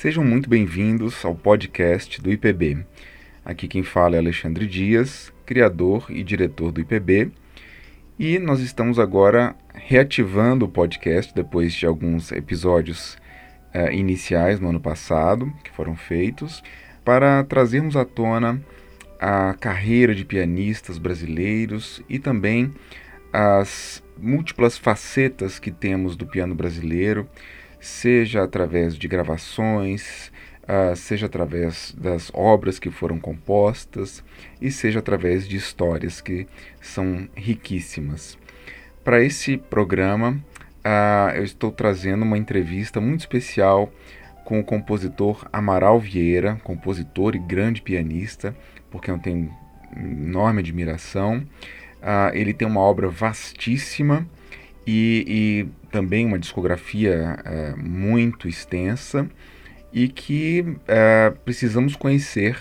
Sejam muito bem-vindos ao podcast do IPB. Aqui quem fala é Alexandre Dias, criador e diretor do IPB, e nós estamos agora reativando o podcast depois de alguns episódios uh, iniciais no ano passado que foram feitos para trazermos à tona a carreira de pianistas brasileiros e também as múltiplas facetas que temos do piano brasileiro, seja através de gravações, uh, seja através das obras que foram compostas e seja através de histórias que são riquíssimas. Para esse programa, uh, eu estou trazendo uma entrevista muito especial com o compositor Amaral Vieira, compositor e grande pianista, porque eu tenho enorme admiração. Uh, ele tem uma obra vastíssima e, e também uma discografia uh, muito extensa e que uh, precisamos conhecer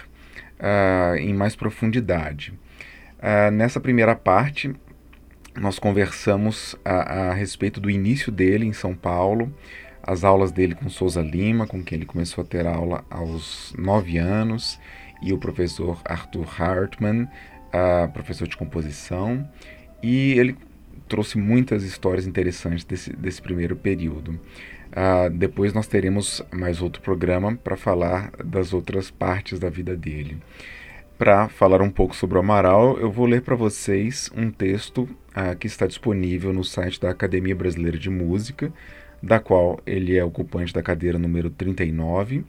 em mais profundidade. nessa primeira parte, nós conversamos a, a respeito do início dele em São Paulo, as aulas dele com Souza Lima, com quem ele começou a ter aula aos nove anos, e o professor Arthur Hartmann, professor de composição, e ele trouxe muitas histórias interessantes desse, desse primeiro período. Uh, depois nós teremos mais outro programa para falar das outras partes da vida dele. Para falar um pouco sobre o Amaral, eu vou ler para vocês um texto uh, que está disponível no site da Academia Brasileira de Música, da qual ele é ocupante da cadeira número 39,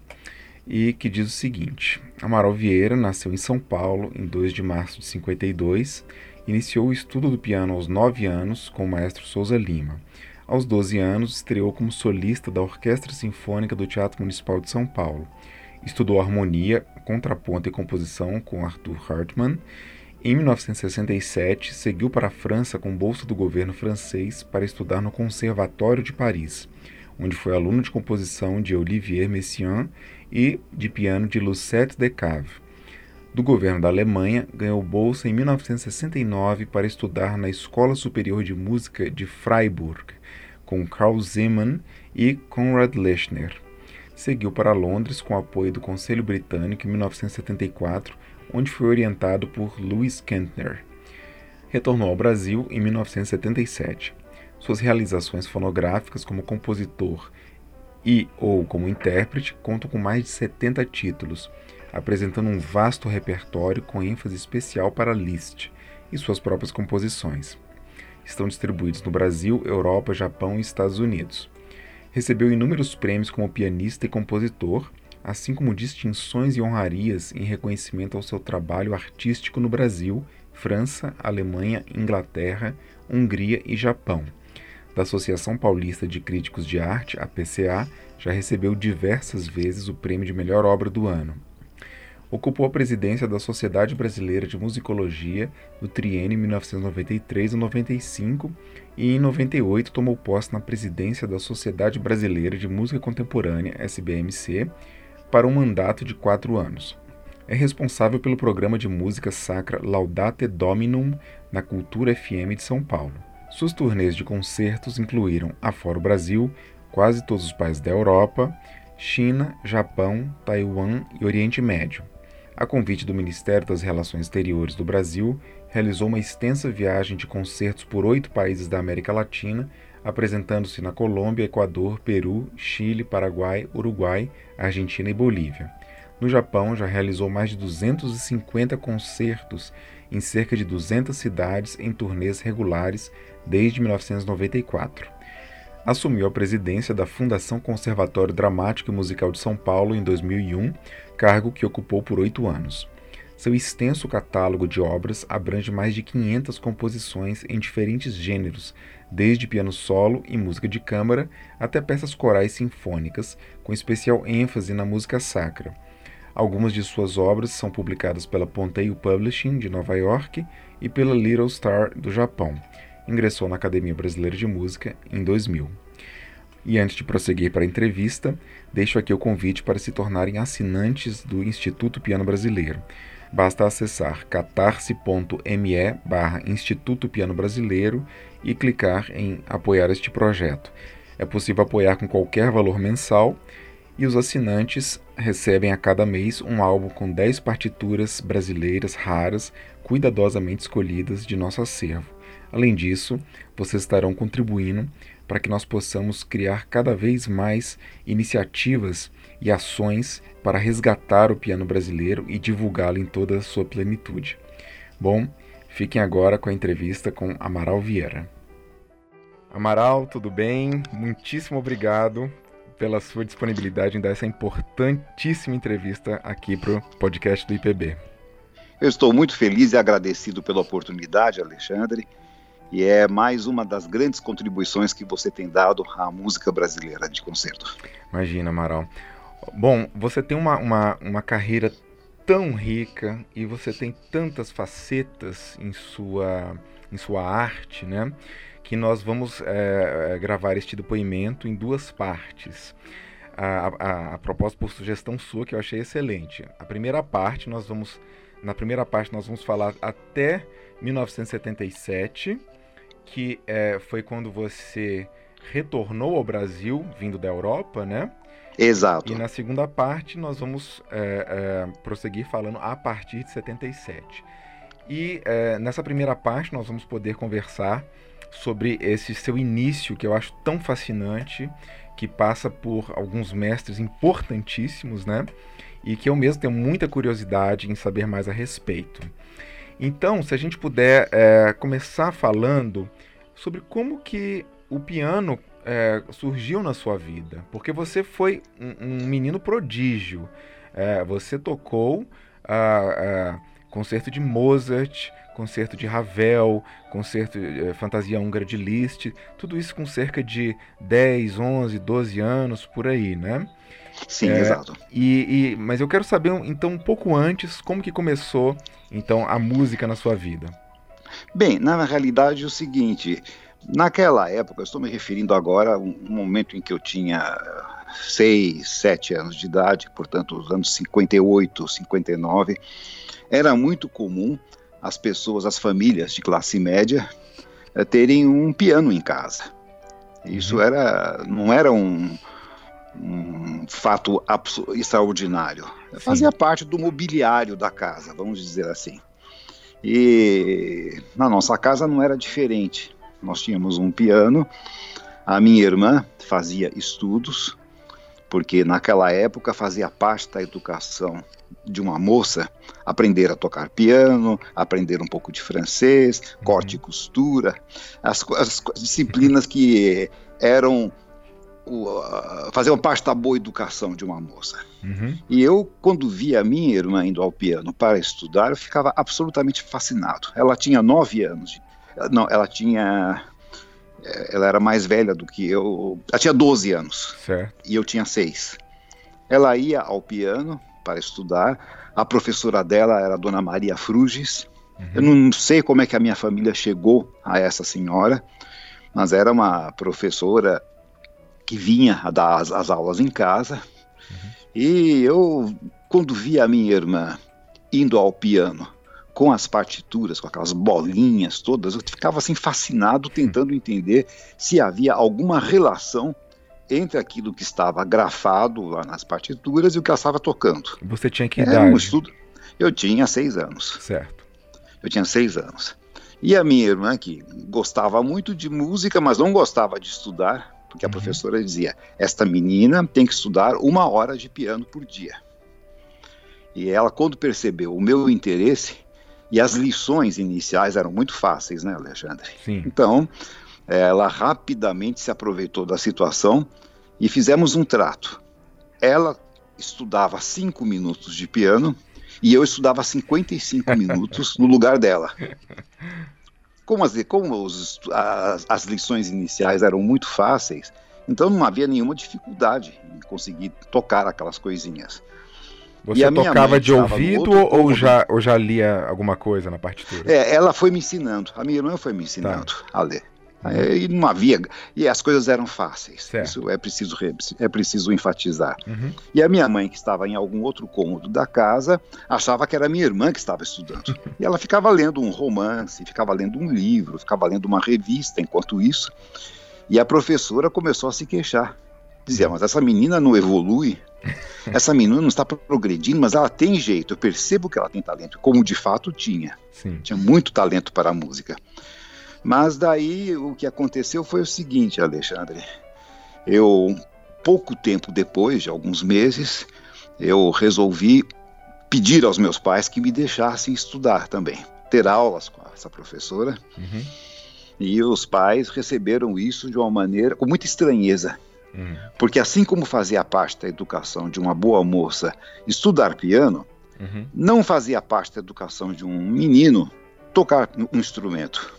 e que diz o seguinte: Amaral Vieira nasceu em São Paulo em 2 de março de 52, iniciou o estudo do piano aos 9 anos com o maestro Souza Lima. Aos 12 anos, estreou como solista da Orquestra Sinfônica do Teatro Municipal de São Paulo. Estudou harmonia, contraponto e composição com Arthur Hartmann em 1967, seguiu para a França com bolsa do governo francês para estudar no Conservatório de Paris, onde foi aluno de composição de Olivier Messiaen e de piano de Lucette Decave. Do governo da Alemanha, ganhou bolsa em 1969 para estudar na Escola Superior de Música de Freiburg, com Carl Zeman e Konrad Lechner. Seguiu para Londres com apoio do Conselho Britânico em 1974 onde foi orientado por Louis Kentner. Retornou ao Brasil em 1977. Suas realizações fonográficas como compositor e ou como intérprete contam com mais de 70 títulos, apresentando um vasto repertório com ênfase especial para Liszt e suas próprias composições. Estão distribuídos no Brasil, Europa, Japão e Estados Unidos. Recebeu inúmeros prêmios como pianista e compositor, assim como distinções e honrarias em reconhecimento ao seu trabalho artístico no Brasil, França, Alemanha, Inglaterra, Hungria e Japão. Da Associação Paulista de Críticos de Arte, a PCA, já recebeu diversas vezes o prêmio de melhor obra do ano. Ocupou a presidência da Sociedade Brasileira de Musicologia no triênio 1993 e 95 e em 98 tomou posse na presidência da Sociedade Brasileira de Música Contemporânea, SBMC, para um mandato de quatro anos. É responsável pelo programa de música sacra Laudate Dominum na Cultura FM de São Paulo. Suas turnês de concertos incluíram, afora o Brasil, quase todos os países da Europa, China, Japão, Taiwan e Oriente Médio. A convite do Ministério das Relações Exteriores do Brasil, realizou uma extensa viagem de concertos por oito países da América Latina apresentando-se na Colômbia, Equador, Peru, Chile, Paraguai, Uruguai, Argentina e Bolívia. No Japão, já realizou mais de 250 concertos em cerca de 200 cidades em turnês regulares desde 1994. Assumiu a presidência da Fundação Conservatório Dramático e Musical de São Paulo em 2001, cargo que ocupou por oito anos. Seu extenso catálogo de obras abrange mais de 500 composições em diferentes gêneros, desde piano solo e música de câmara até peças corais sinfônicas, com especial ênfase na música sacra. Algumas de suas obras são publicadas pela Ponteio Publishing de Nova York e pela Little Star do Japão. Ingressou na Academia Brasileira de Música em 2000. E antes de prosseguir para a entrevista, deixo aqui o convite para se tornarem assinantes do Instituto Piano Brasileiro. Basta acessar catarse.me barra Instituto Piano Brasileiro e clicar em apoiar este projeto. É possível apoiar com qualquer valor mensal e os assinantes recebem a cada mês um álbum com 10 partituras brasileiras raras, cuidadosamente escolhidas de nosso acervo. Além disso, vocês estarão contribuindo para que nós possamos criar cada vez mais iniciativas e ações para resgatar o piano brasileiro e divulgá-lo em toda a sua plenitude. Bom, fiquem agora com a entrevista com Amaral Vieira. Amaral, tudo bem? Muitíssimo obrigado pela sua disponibilidade em dar essa importantíssima entrevista aqui para o podcast do IPB. Eu estou muito feliz e agradecido pela oportunidade, Alexandre, e é mais uma das grandes contribuições que você tem dado à música brasileira de concerto. Imagina, Amaral. Bom, você tem uma, uma, uma carreira tão rica e você tem tantas facetas em sua, em sua arte, né? Que nós vamos é, gravar este depoimento em duas partes. A, a, a propósito por sugestão sua que eu achei excelente. A primeira parte nós vamos na primeira parte nós vamos falar até 1977, que é, foi quando você retornou ao Brasil, vindo da Europa, né? Exato. E na segunda parte nós vamos é, é, prosseguir falando a partir de 77. E é, nessa primeira parte nós vamos poder conversar sobre esse seu início que eu acho tão fascinante, que passa por alguns mestres importantíssimos, né? E que eu mesmo tenho muita curiosidade em saber mais a respeito. Então, se a gente puder é, começar falando sobre como que o piano é, surgiu na sua vida? Porque você foi um, um menino prodígio. É, você tocou ah, ah, concerto de Mozart, concerto de Ravel, concerto é, Fantasia Húngara de Liszt, tudo isso com cerca de 10, 11, 12 anos por aí, né? Sim, é, exato. E, e, mas eu quero saber, então, um pouco antes, como que começou, então, a música na sua vida? Bem, na realidade é o seguinte, Naquela época, estou me referindo agora a um momento em que eu tinha 6, 7 anos de idade, portanto, os anos 58, 59, era muito comum as pessoas, as famílias de classe média, eh, terem um piano em casa. Isso uhum. era, não era um, um fato extraordinário. Sim. Fazia parte do mobiliário da casa, vamos dizer assim. E na nossa casa não era diferente. Nós tínhamos um piano, a minha irmã fazia estudos, porque naquela época fazia parte da educação de uma moça aprender a tocar piano, aprender um pouco de francês, uhum. corte e costura, as, as disciplinas que eram uh, faziam parte da boa educação de uma moça. Uhum. E eu, quando via a minha irmã indo ao piano para estudar, eu ficava absolutamente fascinado. Ela tinha nove anos não, ela tinha. Eh, ela era mais velha do que eu. Ela tinha 12 anos. Certo. E eu tinha 6. Ela ia ao piano para estudar. A professora dela era a dona Maria Fruges. Uhum. Eu não sei como é que a minha família chegou a essa senhora, mas era uma professora que vinha a dar as, as aulas em casa. Uhum. E eu, quando via a minha irmã indo ao piano com as partituras, com aquelas bolinhas todas, eu ficava assim fascinado tentando entender se havia alguma relação entre aquilo que estava grafado lá nas partituras e o que ela estava tocando. Você tinha que idade? um estudo. Eu tinha seis anos. Certo. Eu tinha seis anos. E a minha irmã, que gostava muito de música, mas não gostava de estudar, porque a uhum. professora dizia: esta menina tem que estudar uma hora de piano por dia. E ela, quando percebeu o meu interesse, e as lições iniciais eram muito fáceis, né, Alexandre? Sim. Então, ela rapidamente se aproveitou da situação e fizemos um trato. Ela estudava cinco minutos de piano e eu estudava 55 minutos no lugar dela. Como, as, como os, as, as lições iniciais eram muito fáceis, então não havia nenhuma dificuldade em conseguir tocar aquelas coisinhas. Você tocava de ouvido ou já, ou já lia alguma coisa na partitura? É, ela foi me ensinando. A minha irmã foi me ensinando tá. a ler. Uhum. E não havia. E as coisas eram fáceis. Certo. Isso é preciso, é preciso enfatizar. Uhum. E a minha mãe, que estava em algum outro cômodo da casa, achava que era a minha irmã que estava estudando. e ela ficava lendo um romance, ficava lendo um livro, ficava lendo uma revista enquanto isso. E a professora começou a se queixar Dizia, mas essa menina não evolui, essa menina não está progredindo, mas ela tem jeito. Eu percebo que ela tem talento, como de fato tinha. Sim. Tinha muito talento para a música. Mas daí o que aconteceu foi o seguinte, Alexandre. Eu, pouco tempo depois, de alguns meses, eu resolvi pedir aos meus pais que me deixassem estudar também, ter aulas com essa professora. Uhum. E os pais receberam isso de uma maneira com muita estranheza. Uhum. Porque assim como fazia parte da educação de uma boa moça estudar piano, Uhum. não fazia parte da educação de um menino tocar um instrumento.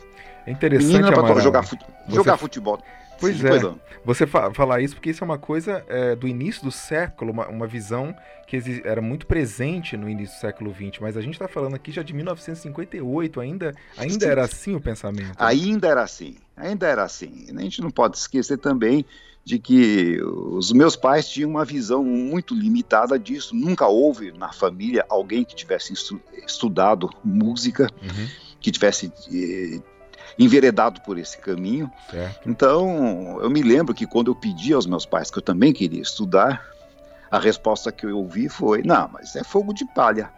É interessante, para Amaral. jogar, fute- Você- jogar futebol. Pois Sim, é. não. Você fa falar isso porque isso é uma coisa é, do início do século, uma, uma visão que era muito presente no início do século XX, mas a gente está falando aqui já de 1958, ainda, ainda Sim. era assim o pensamento. Ainda era assim, ainda era assim. A gente não pode esquecer também de que os meus pais tinham uma visão muito limitada disso. Nunca houve na família alguém que tivesse estu- estudado música, Uhum, que tivesse eh, enveredado por esse caminho. certo. Então, eu me lembro que quando eu pedi aos meus pais que eu também queria estudar, a resposta que eu ouvi foi: não, mas é fogo de palha.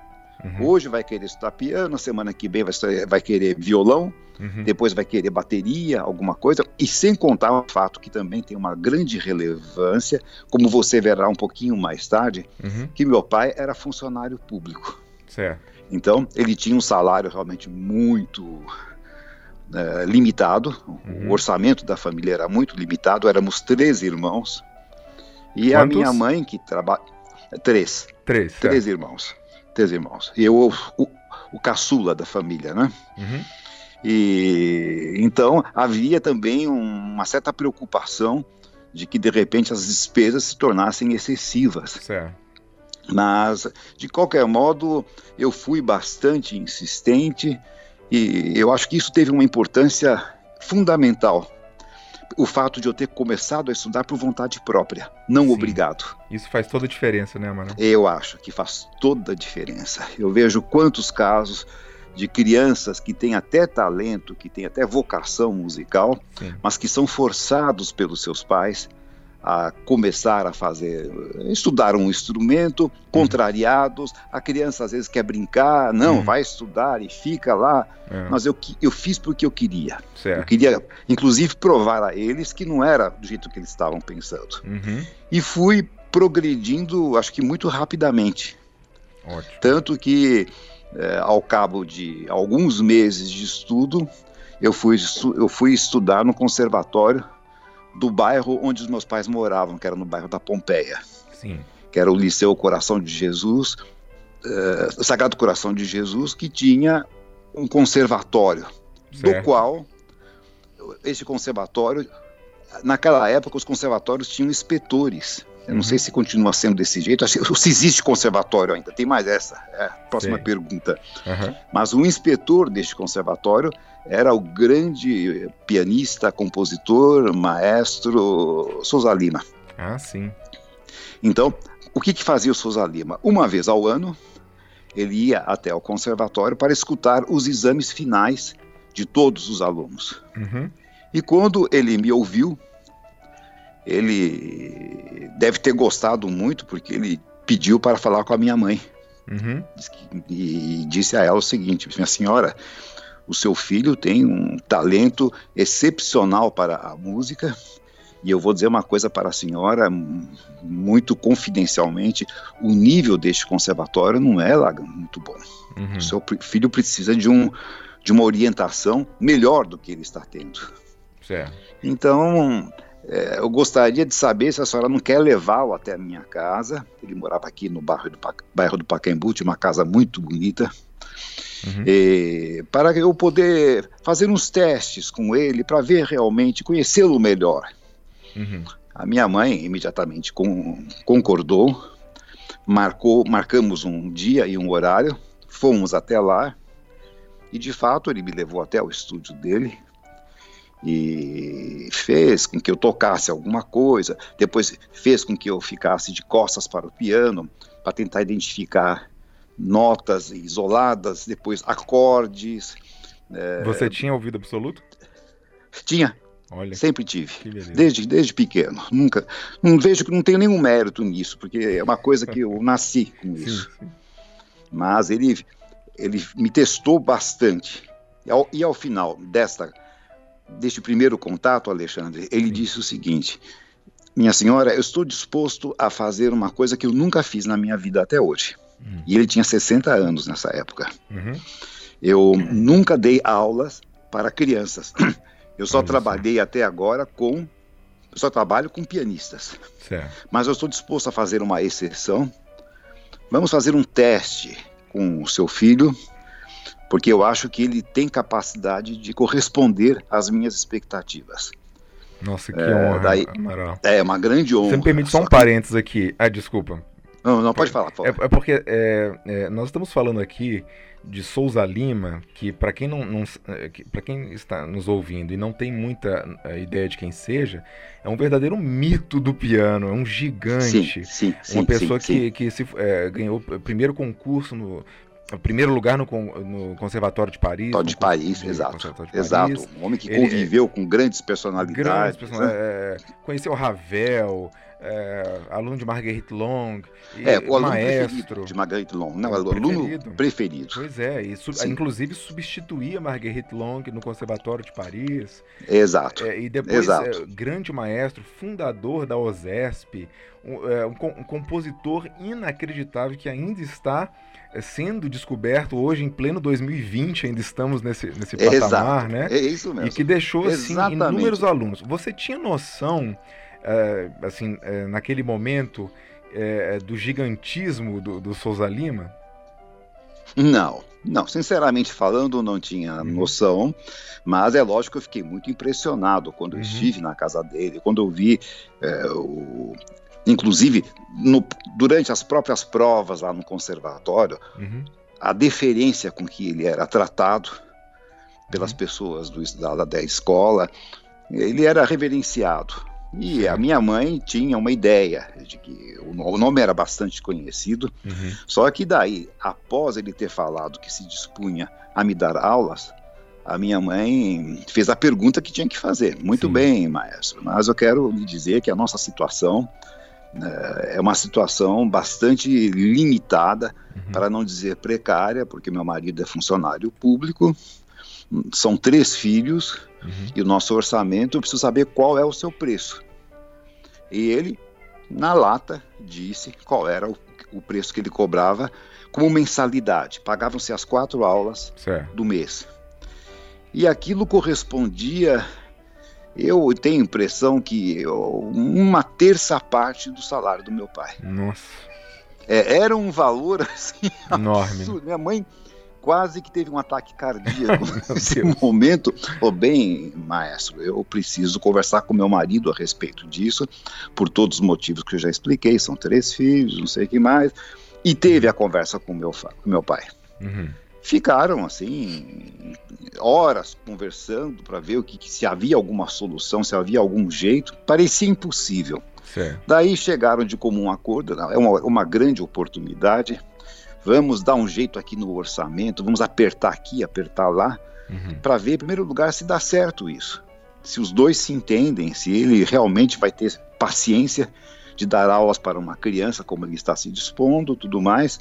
Uhum, Hoje vai querer estudar piano, semana que vem vai, vai querer violão, uhum, depois vai querer bateria, alguma coisa, e sem contar o fato que também tem uma grande relevância, como você verá um pouquinho mais tarde, uhum, que meu pai era funcionário público. certo. Então, ele tinha um salário realmente muito eh, limitado, Uhum. o orçamento da família era muito limitado, éramos três irmãos, e a Quantos? minha mãe que trabalha. Três, Três, três irmãos. Três irmãos. E eu, o, o caçula da família, né? Uhum, E então havia também um- uma certa preocupação de que de repente as despesas se tornassem excessivas. certo. Mas de qualquer modo eu fui bastante insistente e eu acho que isso teve uma importância fundamental. O fato de eu ter começado a estudar por vontade própria, não Sim. obrigado. Isso faz toda a diferença, né, mano? Eu acho que faz toda a diferença. Eu vejo quantos casos de crianças que têm até talento, que têm até vocação musical, Sim. mas que são forçados pelos seus pais a começar a fazer, estudar um instrumento, contrariados. A criança às vezes quer brincar, não, Uhum. vai estudar e fica lá. É, Mas eu, eu fiz porque eu queria. Eu certo. queria, inclusive, provar a eles que não era do jeito que eles estavam pensando. Uhum, E fui progredindo, acho que muito rapidamente. ótimo. Tanto que, eh, ao cabo de alguns meses de estudo, eu fui, eu fui estudar no conservatório do bairro onde os meus pais moravam, que era no bairro da Pompeia, Sim. que era o Liceu Coração de Jesus, eh, Sagrado Coração de Jesus, que tinha um conservatório, do Certo. qual esse conservatório, naquela época, os conservatórios tinham inspetores. Eu não Uhum. sei se continua sendo desse jeito, que- se existe conservatório ainda, tem mais essa, é a próxima Sei. pergunta. Aham, Mas o inspetor deste conservatório era o grande pianista, compositor, maestro Souza Lima. Ah, sim. Então, o que, que fazia o Souza Lima? Uma vez ao ano, ele ia até o conservatório para escutar os exames finais de todos os alunos. Uhum, E quando ele me ouviu, ele deve ter gostado muito, porque ele pediu para falar com a minha mãe. uhum, que- E disse a ela o seguinte: Minha senhora, o seu filho tem um talento excepcional para a música. E eu vou dizer uma coisa para a senhora, muito confidencialmente: o nível deste conservatório não é lá muito bom. uhum. O seu filho precisa de, um, de uma orientação melhor do que ele está tendo. Certo. Então, é, eu gostaria de saber se a senhora não quer levá-lo até a minha casa. Ele morava aqui no bairro do, bairro do Pacaembu, tinha uma casa muito bonita, Uhum. e, para eu poder fazer uns testes com ele, para ver realmente, conhecê-lo melhor. Uhum. A minha mãe imediatamente con- concordou, marcou, marcamos um dia e um horário, fomos até lá, e de fato ele me levou até o estúdio dele e fez com que eu tocasse alguma coisa, depois fez com que eu ficasse de costas para o piano, para tentar identificar notas isoladas, depois acordes. Você tinha ouvido absoluto? Tinha, Olha, sempre tive, desde, desde pequeno. Nunca, não vejo que não tenho nenhum mérito nisso, porque é uma coisa que eu nasci com isso. Sim, sim. Mas ele, ele me testou bastante. E ao, e ao final desta, deste primeiro contato, Alexandre, ele sim. disse o seguinte: Minha senhora, eu estou disposto a fazer uma coisa que eu nunca fiz na minha vida até hoje. Hum. E ele tinha 60 anos nessa época. Uhum. Eu nunca dei aulas para crianças. Eu só trabalhei até agora com. Eu só trabalho com pianistas. Certo. Mas eu estou disposto a fazer uma exceção. Vamos fazer um teste com o seu filho, porque eu acho que ele tem capacidade de corresponder às minhas expectativas. Nossa, que é, honra, daí, Amaral. É, uma grande honra. Você me permite só um que... parênteses aqui. Ah, desculpa. Não, não, pode falar. Pode. É, é, porque é, é, nós estamos falando aqui de Souza Lima, que para quem não, não é, para quem está nos ouvindo e não tem muita é, ideia de quem seja, é um verdadeiro mito do piano, é um gigante, sim, sim, uma sim, pessoa que, que se, é, ganhou o primeiro concurso no primeiro lugar no, no Conservatório de Paris. De Paris, de, exato. De exato. Paris. Um homem que conviveu com grandes personalidades. Grandes personalidades né? conheceu Ravel, é, aluno de Marguerite Long, é, o aluno maestro de Marguerite Long, não, o aluno preferido. preferido. Pois é, e su inclusive substituía Marguerite Long no Conservatório de Paris. Exato. É, e depois Exato. É, grande maestro, fundador da OSESP, um, é, um, um compositor inacreditável que ainda está é, sendo descoberto hoje em pleno 2020, ainda estamos nesse, nesse patamar, Exato. né? É isso mesmo. E que deixou assim inúmeros alunos. Você tinha noção é, assim, é, naquele momento é, do gigantismo do, do Souza Lima? Não, não, sinceramente falando, não tinha uhum. noção, mas é lógico que eu fiquei muito impressionado quando uhum. estive na casa dele, quando eu vi é, o. Inclusive, no, durante as próprias provas lá no conservatório, uhum. a deferência com que ele era tratado pelas uhum. pessoas do, da, da escola, ele era reverenciado. E a minha mãe tinha uma ideia de que o nome era bastante conhecido, uhum. só que daí, após ele ter falado que se dispunha a me dar aulas, a minha mãe fez a pergunta que tinha que fazer. Muito Sim. bem, maestro, mas eu quero lhe dizer que a nossa situação é uma situação bastante limitada, uhum. para não dizer precária, porque meu marido é funcionário público, são três filhos uhum. e o nosso orçamento, eu preciso saber qual é o seu preço. E ele, na lata, disse qual era o, o preço que ele cobrava como mensalidade. Pagavam-se as quatro aulas certo. do mês. E aquilo correspondia, eu tenho a impressão que uma terça parte do salário do meu pai. Nossa. É, era um valor assim, enorme. Absurdo. Minha mãe quase que teve um ataque cardíaco nesse momento. Oh, bem, maestro, eu preciso conversar com meu marido a respeito disso, por todos os motivos que eu já expliquei. São três filhos, não sei o que mais. E teve a conversa com meu, com meu pai. Uhum. Ficaram assim horas conversando para ver o que, se havia alguma solução, se havia algum jeito. Parecia impossível. Certo. Daí chegaram de comum acordo. É uma, uma grande oportunidade vamos dar um jeito aqui no orçamento, vamos apertar aqui, apertar lá, uhum. para ver, em primeiro lugar, se dá certo isso. Se os dois se entendem, se ele realmente vai ter paciência de dar aulas para uma criança, como ele está se dispondo, tudo mais.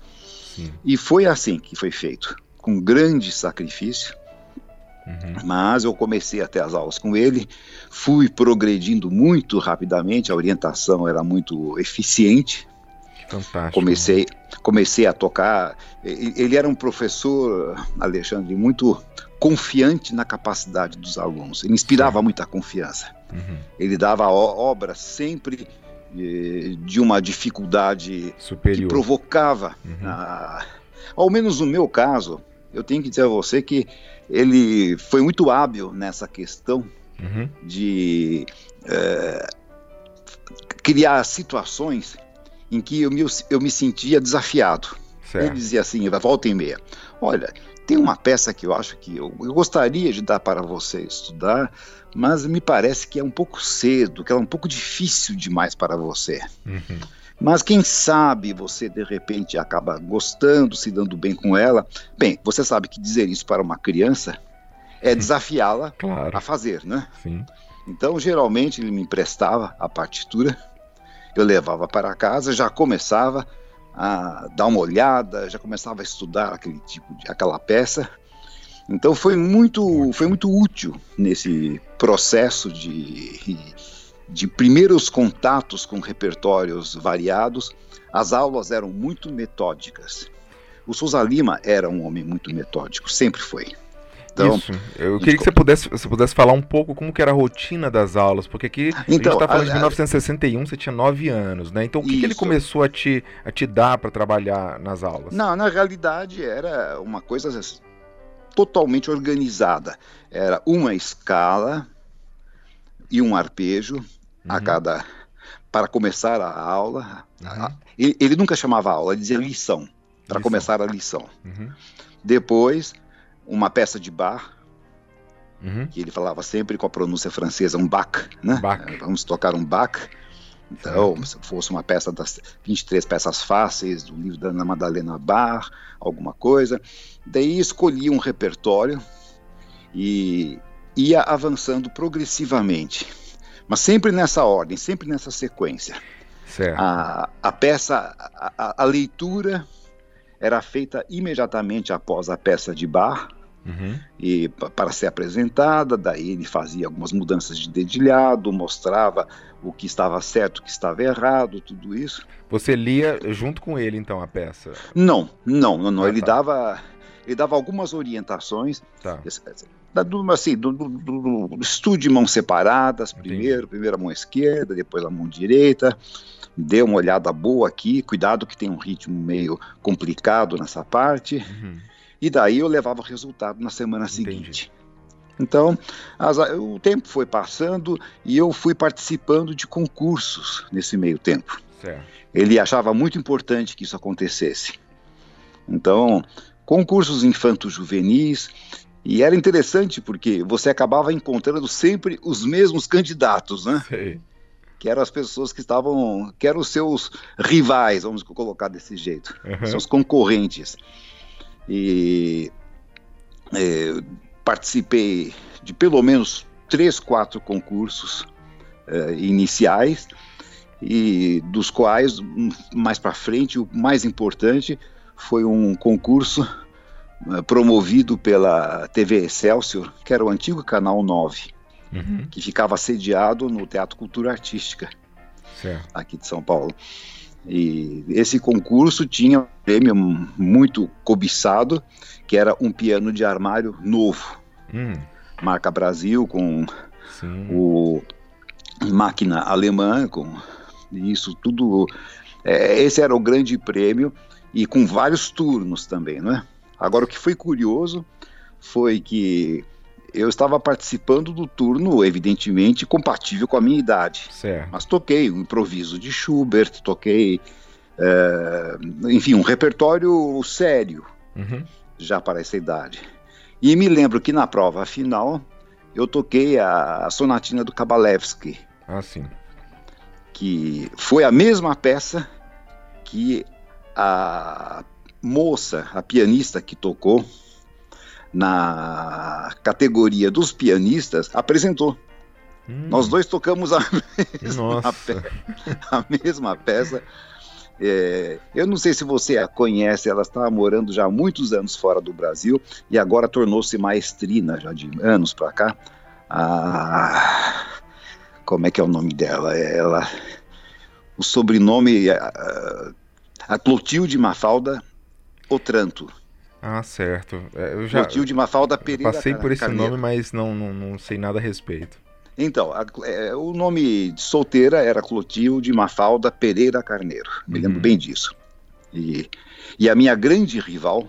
Sim. E foi assim que foi feito, com grande sacrifício. Uhum. Mas eu comecei até as aulas com ele, fui progredindo muito rapidamente, a orientação era muito eficiente, Fantástico. Comecei, comecei a tocar. Ele era um professor, Alexandre, muito confiante na capacidade dos alunos. Ele inspirava muita confiança. Uhum. Ele dava obras sempre de, de uma dificuldade Superior. que provocava. Uhum. A, ao menos no meu caso, eu tenho que dizer a você que ele foi muito hábil nessa questão uhum. de é, criar situações em que eu me, eu me sentia desafiado. Certo. Ele dizia assim, volta e meia, olha, tem uma peça que eu acho que eu, eu, gostaria de dar para você estudar, mas me parece que é um pouco cedo, que ela é um pouco difícil demais para você. Uhum. Mas quem sabe você de repente acaba gostando, se dando bem com ela. Bem, você sabe que dizer isso para uma criança é desafiá-la claro. a fazer, né? Sim. Então, geralmente, ele me emprestava a partitura, eu levava para casa, já começava a dar uma olhada, já começava a estudar aquele tipo de aquela peça. Então foi muito foi muito útil nesse processo de de primeiros contatos com repertórios variados. As aulas eram muito metódicas. O Souza Lima era um homem muito metódico, sempre foi. Então, Isso. Eu queria que você pudesse, você pudesse falar um pouco como que era a rotina das aulas, porque aqui então, a gente está então, falando a, de 1961, você tinha nove anos, né? Então o que, que ele começou a te, a te dar para trabalhar nas aulas? Não, na realidade era uma coisa totalmente organizada. Era uma escala e um arpejo uhum. a cada para começar a aula. Uhum. Ele, ele, nunca chamava aula, ele dizia lição para começar a lição. Uhum. Depois uma peça de bar, uhum. que ele falava sempre com a pronúncia francesa, um Bach, né? É, vamos tocar um Bach. Então, certo. se fosse uma peça das 23 peças fáceis do livro da Ana Madalena Bar, alguma coisa. Daí escolhia um repertório e ia avançando progressivamente, mas sempre nessa ordem, sempre nessa sequência. Certo. A, a peça, a, a leitura era feita imediatamente após a peça de bar, Uhum. E para ser apresentada, daí ele fazia algumas mudanças de dedilhado, mostrava o que estava certo, o que estava errado, tudo isso. Você lia junto com ele então a peça? Não, não, não, não. Ah, ele tá. dava ele dava algumas orientações. Tá. Assim, do, do, do, do estudo de mãos separadas, primeiro, primeiro a mão esquerda, depois a mão direita. Dê uma olhada boa aqui, cuidado que tem um ritmo meio complicado nessa parte. Uhum e daí eu levava o resultado na semana Entendi. seguinte. Então, as, o tempo foi passando e eu fui participando de concursos nesse meio tempo. Certo. Ele achava muito importante que isso acontecesse. Então, concursos infanto-juvenis, e era interessante porque você acabava encontrando sempre os mesmos candidatos, né? Sei. Que eram as pessoas que estavam, que eram os seus rivais, vamos colocar desse jeito, uhum. seus concorrentes e é, participei de pelo menos três, quatro concursos é, iniciais e dos quais mais para frente o mais importante foi um concurso promovido pela TV Excelsior, que era o antigo canal 9, uhum. que ficava sediado no Teatro Cultura Artística certo. aqui de São Paulo. E esse concurso tinha um prêmio muito cobiçado, que era um piano de armário novo. Hum. Marca Brasil, com Sim. o máquina alemã, com isso tudo. É, esse era o grande prêmio, e com vários turnos também, não é? Agora, o que foi curioso foi que eu estava participando do turno, evidentemente, compatível com a minha idade. Certo. Mas toquei um improviso de Schubert, toquei, é, enfim, um repertório sério, uhum. já para essa idade. E me lembro que na prova final eu toquei a, a Sonatina do Kabalevsky. Ah, sim. Que foi a mesma peça que a moça, a pianista que tocou, na categoria dos pianistas, apresentou. Hum. Nós dois tocamos a mesma, pe a mesma peça. É, eu não sei se você a conhece, ela estava morando já há muitos anos fora do Brasil e agora tornou-se maestrina já de anos para cá. Como é que é o nome dela? Ela, o sobrenome a, a Clotilde Mafalda Otranto. Ah, certo. É, eu já Clotilde Mafalda Pereira Passei por esse Carneiro. nome, mas não, não, não, sei nada a respeito. Então, a, é, o nome de solteira era Clotilde Mafalda Pereira Carneiro. Me uhum. lembro bem disso. E, e a minha grande rival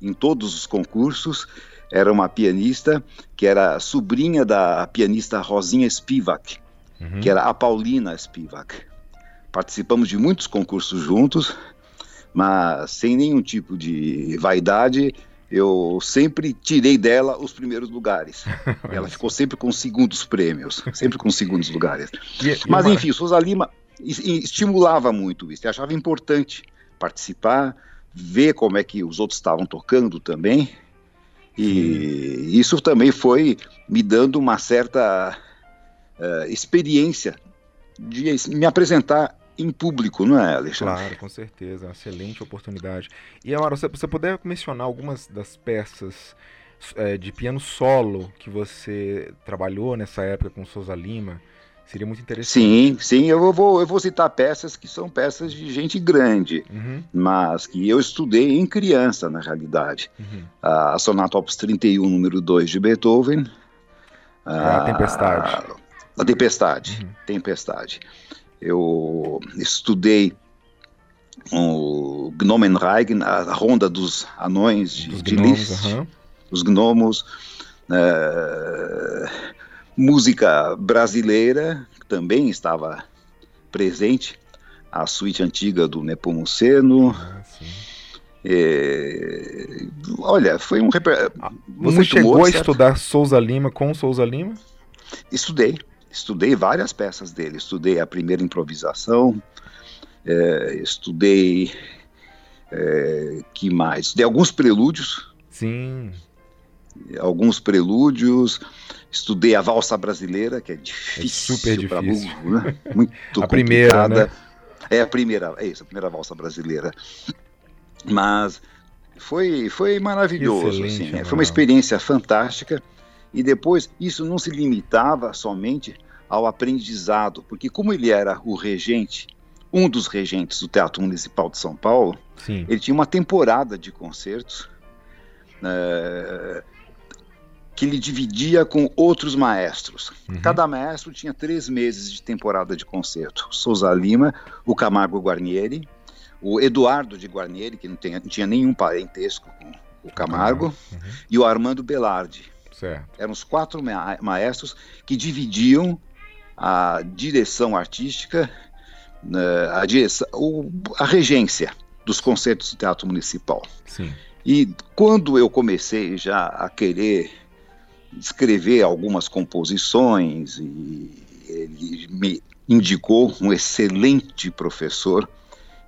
em todos os concursos era uma pianista que era sobrinha da pianista Rosinha Spivak, uhum. que era a Paulina Spivak. Participamos de muitos concursos juntos mas sem nenhum tipo de vaidade, eu sempre tirei dela os primeiros lugares. Ela ficou sempre com segundos prêmios, sempre com segundos lugares. Mas enfim, Souza Lima estimulava muito isso, achava importante participar, ver como é que os outros estavam tocando também. E Sim. isso também foi me dando uma certa uh, experiência de me apresentar em público, não é, Alexandre? Claro, com certeza, uma excelente oportunidade. E agora, se você puder mencionar algumas das peças é, de piano solo que você trabalhou nessa época com Souza Lima, seria muito interessante. Sim, sim, eu vou, eu vou citar peças que são peças de gente grande, uhum. mas que eu estudei em criança, na realidade. Uhum. A Sonata Opus 31, número 2 de Beethoven. a, a Tempestade. A, a Tempestade, uhum. Tempestade. Eu estudei o Gnomenreigen, a Ronda dos Anões de, dos de gnomos, Liszt, uhum. os gnomos, uh, música brasileira, também estava presente, a suíte antiga do Nepomuceno. Ah, é, olha, foi um ah, Você chegou a estudar Souza Lima com Souza Lima? Estudei, estudei várias peças dele. Estudei a primeira improvisação, é, estudei é, que mais? Estudei alguns prelúdios. Sim. Alguns prelúdios. Estudei a valsa brasileira, que é difícil. É super difícil. Burro, né? Muito a primeira, né? É a primeira, é isso, a primeira valsa brasileira. Mas foi, foi maravilhoso, assim, né? foi uma experiência fantástica. E depois, isso não se limitava somente ao aprendizado, porque como ele era o regente, um dos regentes do Teatro Municipal de São Paulo, Sim. ele tinha uma temporada de concertos é, que ele dividia com outros maestros. Uhum. Cada maestro tinha três meses de temporada de concerto. Souza Lima, o Camargo Guarnieri, o Eduardo de Guarnieri, que não, tem, não tinha nenhum parentesco com o Camargo, uhum. e o Armando Belardi. Certo. Eram os quatro ma maestros que dividiam a direção artística, né, a, direção, a regência dos concertos do Teatro Municipal. Sim. E quando eu comecei já a querer escrever algumas composições, e ele me indicou um excelente professor,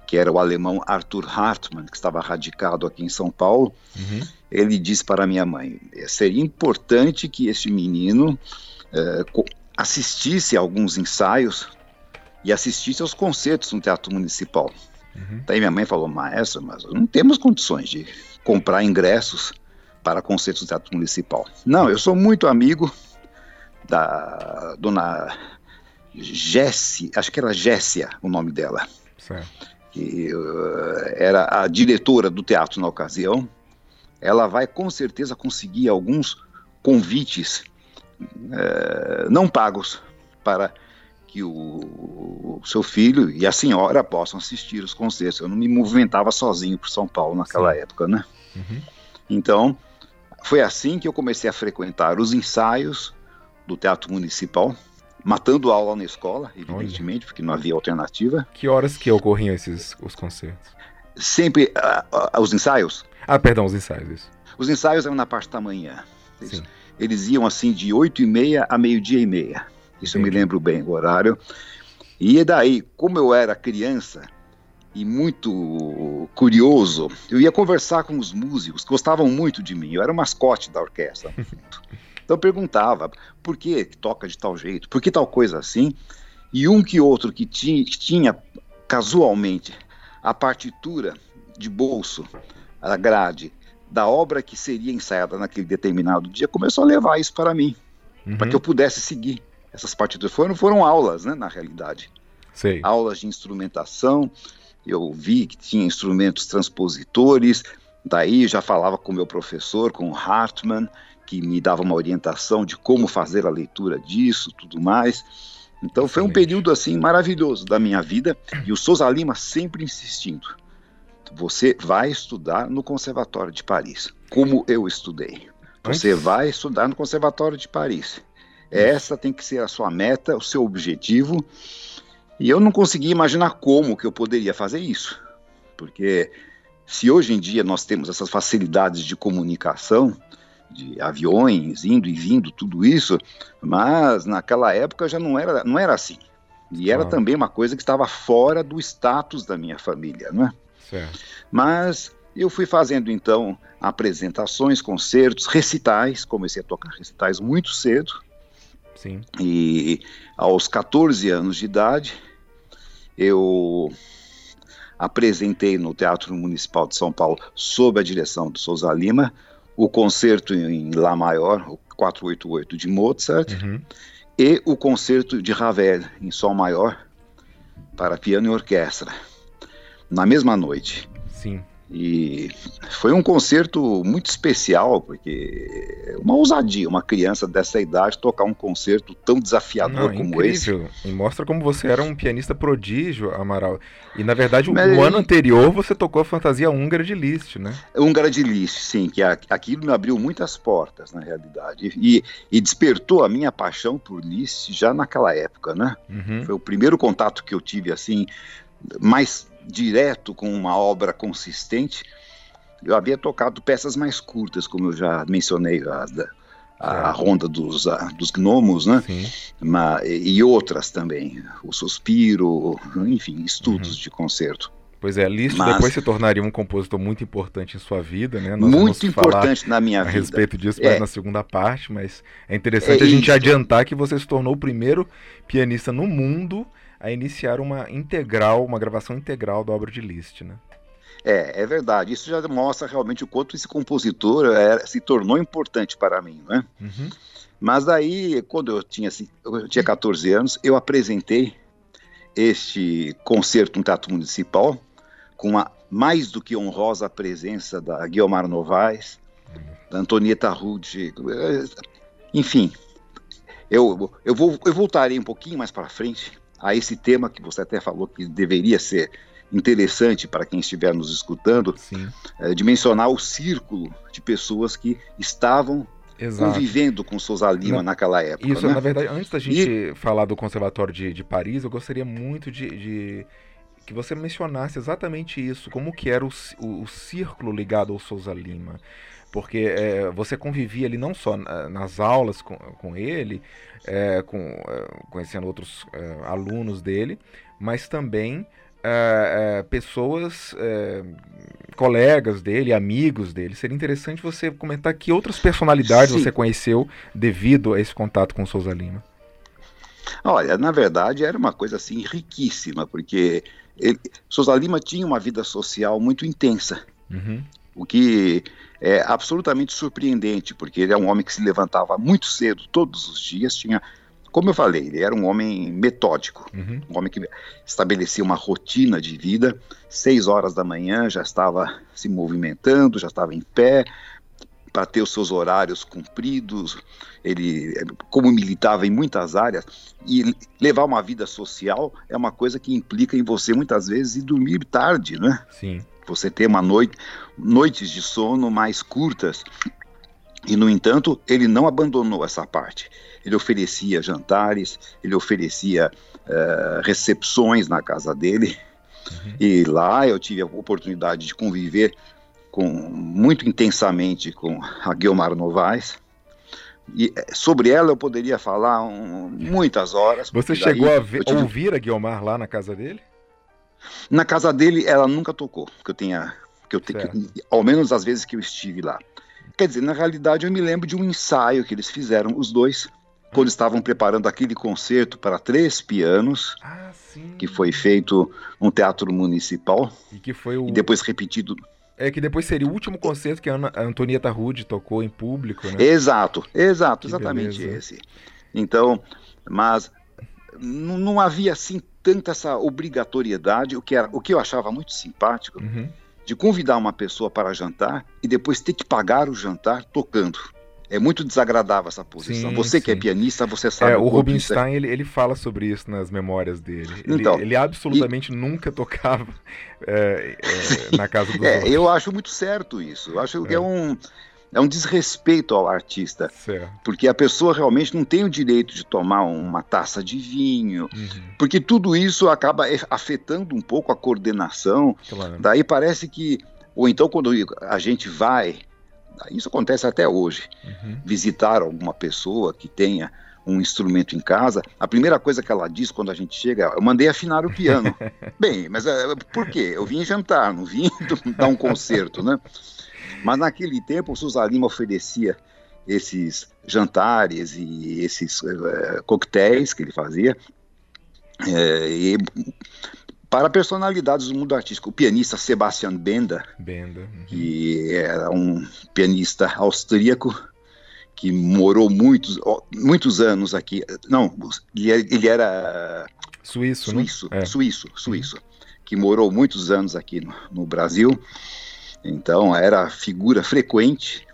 que era o alemão Arthur Hartmann, que estava radicado aqui em São Paulo, uhum. ele disse para minha mãe: seria importante que este menino eh, assistisse a alguns ensaios e assistisse aos concertos no Teatro Municipal. Uhum. Daí minha mãe falou: maestro, mas não temos condições de comprar ingressos para concertos do Teatro Municipal. Não, eu sou muito amigo da dona Jessie, acho que era Jessia o nome dela. Certo que uh, era a diretora do teatro na ocasião, ela vai com certeza conseguir alguns convites uh, não pagos para que o, o, seu filho e a senhora possam assistir os concertos. Eu não me movimentava sozinho por São Paulo naquela Sim. época, né? Uhum. Então, foi assim que eu comecei a frequentar os ensaios do Teatro Municipal, matando aula na escola, evidentemente, Olha. porque não havia alternativa. Que horas que ocorriam esses os concertos? Sempre uh, uh, os ensaios. Ah, perdão, os ensaios, isso. Os ensaios eram na parte da manhã. Eles, eles iam assim de 8 e meia a meio-dia e meia. Isso eu me lembro bem, o horário. E daí, como eu era criança e muito curioso, eu ia conversar com os músicos, gostavam muito de mim. Eu era o mascote da orquestra. Então eu perguntava por que toca de tal jeito, por que tal coisa assim, e um que outro que tinha, que tinha casualmente a partitura de bolso, a grade da obra que seria ensaiada naquele determinado dia, começou a levar isso para mim, uhum. para que eu pudesse seguir essas partituras. Foram, foram aulas, né, na realidade. Sei. Aulas de instrumentação, eu vi que tinha instrumentos transpositores, daí já falava com o meu professor, com o Hartmann, que me dava uma orientação de como fazer a leitura disso, tudo mais. Então foi um período assim maravilhoso da minha vida e o Souza Lima sempre insistindo. Você vai estudar no Conservatório de Paris, como eu estudei. Você vai estudar no Conservatório de Paris. Essa tem que ser a sua meta, o seu objetivo. E eu não conseguia imaginar como que eu poderia fazer isso. Porque se hoje em dia nós temos essas facilidades de comunicação, de aviões indo e vindo, tudo isso, mas naquela época já não era, não era assim. E era também uma coisa que estava fora do status da minha família, não é? Certo. Mas eu fui fazendo então apresentações, concertos, recitais, comecei a tocar recitais muito cedo. Sim. E aos 14 anos de idade, eu apresentei no Teatro Municipal de São Paulo, sob a direção do Souza Lima, o concerto em Lá Maior, o 488 de Mozart, uhum. e o concerto de Ravel em Sol Maior para piano e orquestra, na mesma noite. Sim. E foi um concerto muito especial, porque uma ousadia, uma criança dessa idade tocar um concerto tão desafiador Não, como incrível. esse. E mostra como você era um pianista prodígio, Amaral. E na verdade, Mas, o ano anterior você tocou a fantasia húngara de Liszt, né? Húngara de Liszt, sim, que aquilo me abriu muitas portas, na realidade. E, e despertou a minha paixão por Liszt já naquela época, né? Uhum. Foi o primeiro contato que eu tive, assim, mais direto com uma obra consistente, eu havia tocado peças mais curtas, como eu já mencionei, a, a, a Ronda dos, a, dos Gnomos, né? Mas, e outras também, o Suspiro, enfim, estudos uhum. de concerto. Pois é, Liszt Mas, depois se tornaria um compositor muito importante em sua vida, né? Nós muito importante na minha vida. A respeito disso, é. na segunda parte, mas é interessante é a gente isso. adiantar que você se tornou o primeiro pianista no mundo a iniciar uma integral, uma gravação integral da obra de Liszt, né? É, é verdade. Isso já mostra realmente o quanto esse compositor é, se tornou importante para mim, né? Uhum. Mas daí, quando eu tinha, assim, eu tinha 14 anos, eu apresentei este concerto no Teatro Municipal com a mais do que honrosa presença da Guilmar Novaes, da Antonieta Rude, enfim. Eu, eu, vou, eu voltarei um pouquinho mais para frente a esse tema que você até falou que deveria ser interessante para quem estiver nos escutando, é, de mencionar o círculo de pessoas que estavam Exato. convivendo com Souza Lima Na, naquela época. Isso, né? na verdade, antes da gente e... falar do Conservatório de, de Paris, eu gostaria muito de, de, que você mencionasse exatamente isso, como que era o, o, o círculo ligado ao Souza Lima porque é, você convivia ali não só nas aulas com, com ele, é, com, é, conhecendo outros alunos dele, mas também pessoas, colegas dele, amigos dele. Seria interessante você comentar que outras personalidades Sim. você conheceu devido a esse contato com Souza Lima. Olha, na verdade era uma coisa assim riquíssima, porque ele, Souza Lima tinha uma vida social muito intensa. Uhum. O que é absolutamente surpreendente, porque ele é um homem que se levantava muito cedo, todos os dias, tinha como eu falei, ele era um homem metódico, uhum. um homem que estabelecia uma rotina de vida. Seis horas da manhã já estava se movimentando, já estava em pé para ter os seus horários cumpridos. Ele, como militava em muitas áreas, e levar uma vida social é uma coisa que implica em você muitas vezes ir dormir tarde, né? Sim você ter uma noite, noites de sono mais curtas. E, no entanto, ele não abandonou essa parte. Ele oferecia jantares, ele oferecia uh, recepções na casa dele. Uhum. E lá eu tive a oportunidade de conviver com, muito intensamente com a Guilmar Novaes. E eh, sobre ela eu poderia falar um, muitas horas. Você chegou a ver, tive... ouvir a Guilmar lá na casa dele? Na casa dele, ela nunca tocou, que eu tenha, que eu te, que, ao menos as vezes que eu estive lá. Quer dizer, na realidade, eu me lembro de um ensaio que eles fizeram, os dois, quando estavam preparando aquele concerto para três pianos, ah, que foi feito no Teatro Municipal. E que foi o. E depois repetido. É que depois seria o último concerto que a, Ana, a Antonieta Rude tocou em público, né? Exato, exato, que exatamente beleza. esse. Então, mas não havia assim tanta essa obrigatoriedade, o que, era, o que eu achava muito simpático, uhum. de convidar uma pessoa para jantar e depois ter que pagar o jantar tocando. É muito desagradável essa posição. Sim, você sim. que é pianista, você sabe. É, o Rubinstein é. ele, ele fala sobre isso nas memórias dele. Então, ele, ele absolutamente e... nunca tocava é, é, na casa dos é, outros. Eu acho muito certo isso. Eu acho que é, é um é um desrespeito ao artista. Certo. Porque a pessoa realmente não tem o direito de tomar uma taça de vinho, uhum. porque tudo isso acaba afetando um pouco a coordenação. Claro. Daí parece que. Ou então, quando a gente vai, isso acontece até hoje, uhum. visitar alguma pessoa que tenha um instrumento em casa, a primeira coisa que ela diz quando a gente chega é: Eu mandei afinar o piano. Bem, mas uh, por quê? Eu vim jantar, não vim dar um concerto, né? Mas naquele tempo o Sousa Lima oferecia esses jantares e esses uh, coquetéis que ele fazia. É, e para personalidades do mundo artístico, o pianista Sebastian Benda, Benda uhum. que era um pianista austríaco que morou muitos, muitos anos aqui. Não, ele era suíço, suíço, né? é. suíço, suíço, que morou muitos anos aqui no, no Brasil. Então era figura frequente.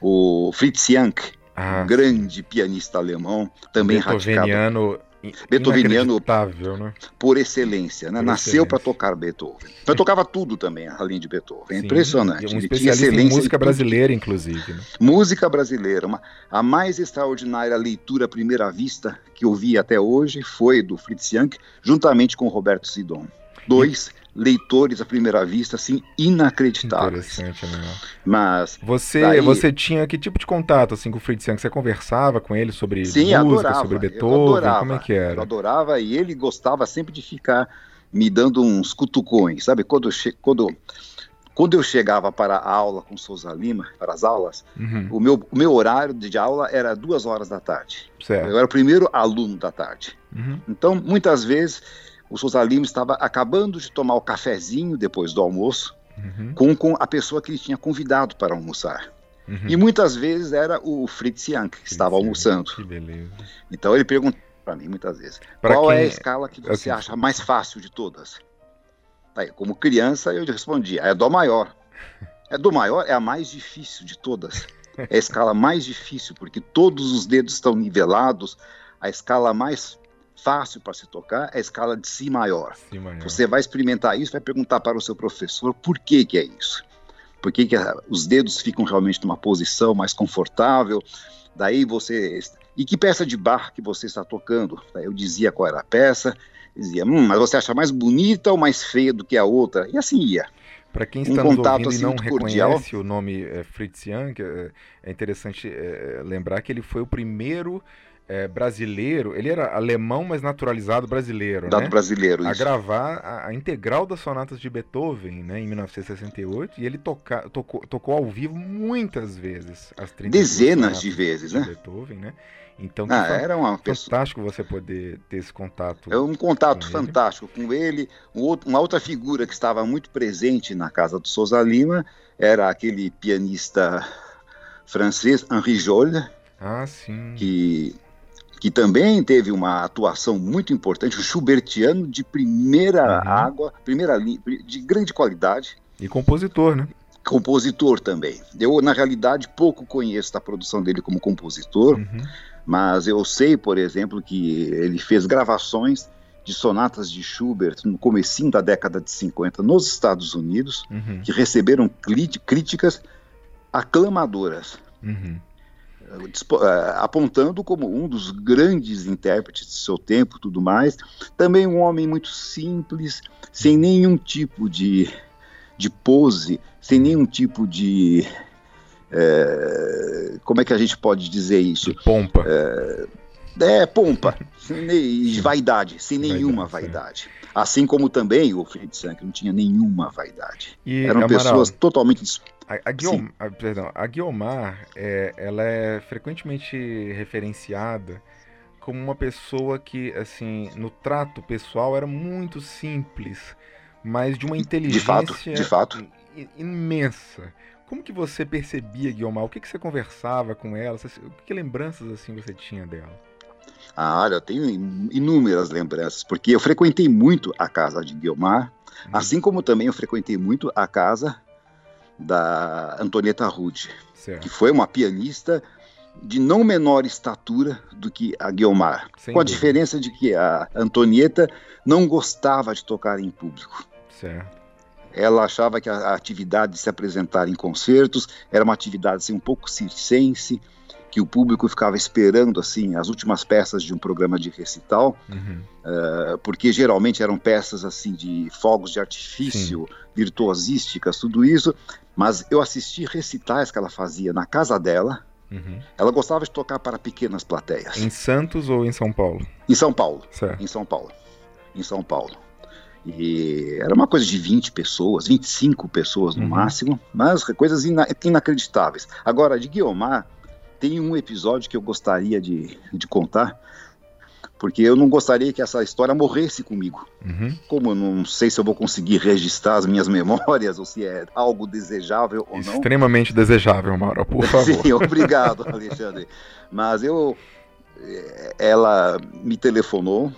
O Fritz Jank, ah, grande pianista alemão, também radicado beethoveniano né? por excelência, né? Nasceu para tocar Beethoven. Mas tocava tudo também, além de Beethoven. Sim, Impressionante. Um especialista em música brasileira, inclusive. Né? Música brasileira. Uma, a mais extraordinária leitura à primeira vista que eu vi até hoje foi do Fritz Jank, juntamente com Roberto Sidon. Dois leitores à primeira vista, assim, inacreditáveis. Interessante, né? Mas você, daí... você tinha que tipo de contato assim com o Fritz Young? Você conversava com ele sobre Sim, música, adorava, sobre Beethoven? Adorava, como é que era? Eu adorava e ele gostava sempre de ficar me dando uns cutucões, sabe? Quando eu, che... quando, quando eu chegava para a aula com Souza Lima, para as aulas, uhum. o, meu, o meu horário de aula era duas horas da tarde. Certo. Eu era o primeiro aluno da tarde. Uhum. Então, muitas vezes o Souza Lima estava acabando de tomar o cafezinho depois do almoço uhum. com, com a pessoa que ele tinha convidado para almoçar. Uhum. E muitas vezes era o Fritz Young que Fritz estava almoçando. Que beleza. Então ele perguntou para mim muitas vezes: pra qual é a escala que você acha mais fácil de todas? Aí, como criança, eu respondia: é Dó maior. É Dó maior é a mais difícil de todas. É a escala mais difícil, porque todos os dedos estão nivelados. A escala mais fácil para se tocar é a escala de Si maior. si maior. Você vai experimentar isso, vai perguntar para o seu professor por que, que é isso. Por que, que os dedos ficam realmente numa posição mais confortável. Daí você. E que peça de bar que você está tocando? Daí eu dizia qual era a peça, dizia, hum, mas você acha mais bonita ou mais feia do que a outra? E assim ia. Para quem está um nos ouvindo assim, e não reconhece cordial. o nome é, Fritz Young, é, é interessante é, lembrar que ele foi o primeiro é, brasileiro, ele era alemão, mas naturalizado brasileiro, Dado né? brasileiro, A gravar a, a, integral das sonatas de Beethoven, né, em 1968, e ele toca, tocou, tocou ao vivo muitas vezes as 30 Dezenas de vezes, de né? Beethoven, né? Então, ah, era uma fantástico pessoa... você poder ter esse contato. É um contato com fantástico ele. com ele. Um outro, uma outra figura que estava muito presente na casa do Souza Lima era aquele pianista francês Henri Jolle. Ah, sim. Que que também teve uma atuação muito importante, o Schubertiano de primeira uhum. água, primeira de grande qualidade. E compositor, né? Compositor também. Eu, na realidade, pouco conheço da produção dele como compositor, uhum. mas eu sei, por exemplo, que ele fez gravações de sonatas de Schubert no comecinho da década de 50 nos Estados Unidos, uhum. que receberam críticas aclamadoras. Uhum. Eh, apontando como um dos grandes intérpretes do seu tempo, tudo mais. Também um homem muito simples, sem nenhum tipo de, de pose, sem nenhum tipo de é, como é que a gente pode dizer isso? De pompa. É, é pompa, e vaidade, sem nenhuma vaidade. Assim como também o Fritz Sank não tinha nenhuma vaidade. E, Eram Amaral, pessoas totalmente a, a, Guiom, a, perdão, a Guiomar, é, ela é frequentemente referenciada como uma pessoa que, assim, no trato pessoal era muito simples, mas de uma inteligência de fato, de fato. imensa. Como que você percebia Guiomar? O que, que você conversava com ela? que lembranças assim você tinha dela? Ah, olha, eu tenho inúmeras lembranças, porque eu frequentei muito a casa de Guiomar, hum. assim como também eu frequentei muito a casa da Antonieta Rude, que foi uma pianista de não menor estatura do que a Guiomar, Sem com a dúvida. diferença de que a Antonieta não gostava de tocar em público. Certo. Ela achava que a atividade de se apresentar em concertos era uma atividade assim, um pouco circense, que o público ficava esperando assim as últimas peças de um programa de recital, uhum. uh, porque geralmente eram peças assim de fogos de artifício, Sim. virtuosísticas, tudo isso. Mas eu assisti recitais que ela fazia na casa dela. Uhum. Ela gostava de tocar para pequenas plateias. Em Santos ou em São Paulo? Em São Paulo. Certo. Em São Paulo. Em São Paulo. E era uma coisa de 20 pessoas, 25 pessoas no uhum. máximo, mas coisas ina inacreditáveis. Agora, de Guiomar, tem um episódio que eu gostaria de, de contar, porque eu não gostaria que essa história morresse comigo. Uhum. Como eu não sei se eu vou conseguir registrar as minhas memórias ou se é algo desejável ou não. Extremamente desejável, Mauro, por favor. Sim, obrigado, Alexandre. Mas eu, eh, ela me telefonou.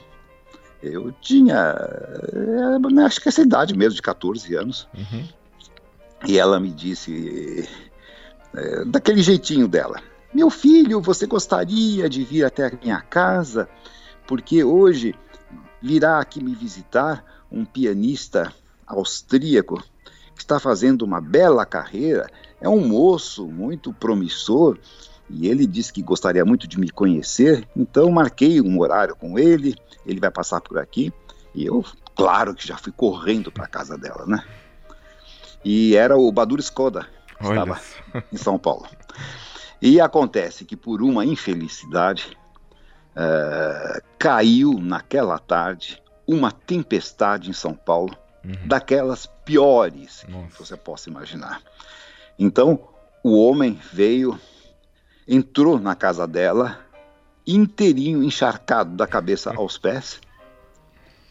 Eu tinha, eh, acho que essa idade mesmo, de 14 anos. Uhum. E ela me disse, é, daquele jeitinho dela: Meu filho, você gostaria de vir até a minha casa? Porque hoje virá aqui me visitar um pianista austríaco que está fazendo uma bela carreira. É um moço muito promissor e ele disse que gostaria muito de me conhecer. Então marquei um horário com ele. Ele vai passar por aqui e eu, claro que já fui correndo para a casa dela, né? E era o Badur Skoda, que Olha. estava em São Paulo. E acontece que por uma infelicidade uh, caiu naquela tarde uma tempestade em São Paulo, uhum. daquelas piores Nossa. que você possa imaginar. Então o homem veio, entrou na casa dela, inteirinho encharcado da cabeça aos pés,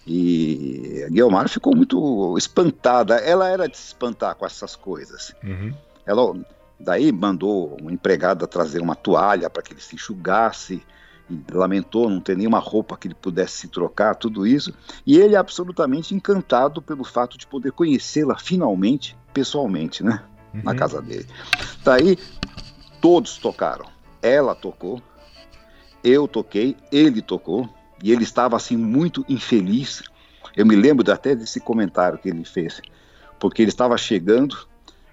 e a Guilmar ficou muito espantada. Ela era de se espantar com essas coisas. Uhum. Ela daí mandou uma empregada trazer uma toalha para que ele se enxugasse. E lamentou não ter nenhuma roupa que ele pudesse se trocar, tudo isso. E ele é absolutamente encantado pelo fato de poder conhecê-la finalmente, pessoalmente, né? Uhum. Na casa dele. Daí todos tocaram. Ela tocou, eu toquei, ele tocou e ele estava assim muito infeliz. Eu me lembro até desse comentário que ele fez, porque ele estava chegando,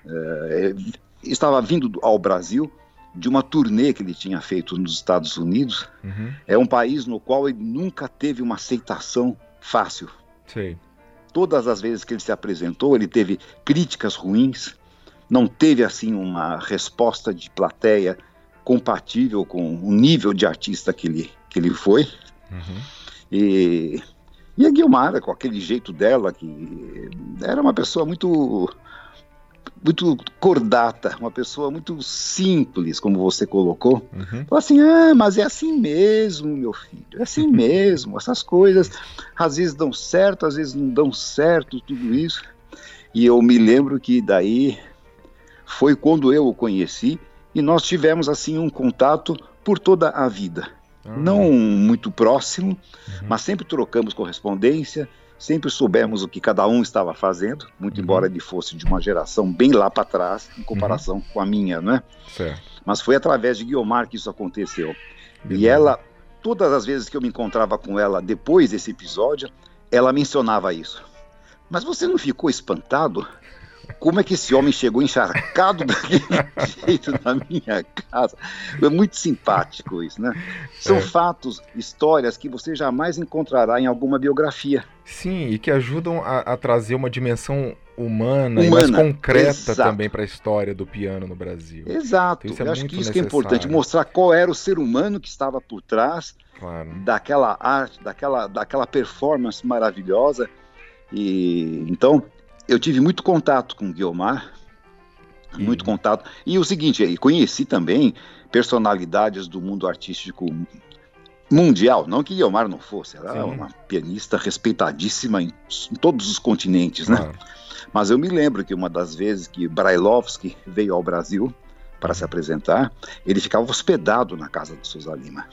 é, estava vindo ao Brasil de uma turnê que ele tinha feito nos Estados Unidos. Uhum. É um país no qual ele nunca teve uma aceitação fácil. Sim. Todas as vezes que ele se apresentou, ele teve críticas ruins, não teve assim uma resposta de plateia compatível com o nível de artista que ele, que ele foi. Uhum. E, e a Guilmara, com aquele jeito dela, que era uma pessoa muito muito cordata, uma pessoa muito simples, como você colocou. Uhum. Assim: ah, mas é assim mesmo, meu filho, é assim mesmo. Essas coisas às vezes dão certo, às vezes não dão certo, tudo isso. E eu me lembro que daí foi quando eu o conheci e nós tivemos assim um contato por toda a vida. Uhum. Não muito próximo, uhum. mas sempre trocamos correspondência, sempre soubemos o que cada um estava fazendo, muito uhum. embora ele fosse de uma geração bem lá para trás, em comparação uhum. com a minha, né? Certo. Mas foi através de Guiomar que isso aconteceu. Beleza. E ela, todas as vezes que eu me encontrava com ela depois desse episódio, ela mencionava isso. Mas você não ficou espantado? Como é que esse homem chegou encharcado daquele jeito na minha casa? É muito simpático isso, né? São é. fatos, histórias que você jamais encontrará em alguma biografia. Sim, e que ajudam a, a trazer uma dimensão humana, humana e mais concreta exato. também para a história do piano no Brasil. Exato. Então, é Eu acho que isso necessário. que é importante, mostrar qual era o ser humano que estava por trás claro. daquela arte, daquela, daquela performance maravilhosa. E então eu tive muito contato com o Guiomar, muito contato. E o seguinte, conheci também personalidades do mundo artístico mundial, não que Guiomar não fosse, ela é uma pianista respeitadíssima em, em todos os continentes, né? Claro. Mas eu me lembro que uma das vezes que Brailovsky veio ao Brasil para se apresentar, ele ficava hospedado na casa de Souza Lima.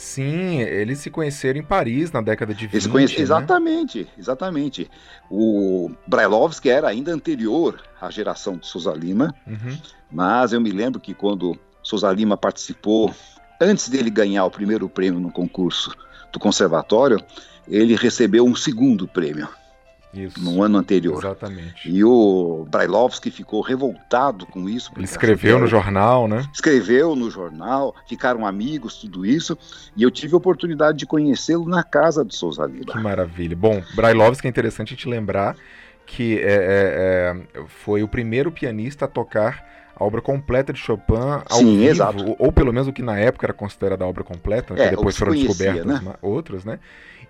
Sim, eles se conheceram em Paris na década de 20. Eles né? Exatamente, exatamente. O Brailovsky era ainda anterior à geração de Souza Lima, uhum. mas eu me lembro que quando Souza Lima participou, antes dele ganhar o primeiro prêmio no concurso do conservatório, ele recebeu um segundo prêmio. Isso, no ano anterior. Exatamente. E o Brailovsky ficou revoltado com isso. Ele escreveu no jornal, né? Escreveu no jornal, ficaram amigos, tudo isso. E eu tive a oportunidade de conhecê-lo na casa de Souza Lima. Que maravilha. Bom, Brailovsky é interessante te lembrar que é, é, é, foi o primeiro pianista a tocar a obra completa de Chopin ao Sim, vivo, exato. ou, pelo menos o que na época era considerada a obra completa, É, que depois foram conhecia, descobertas né? ma- outras, né?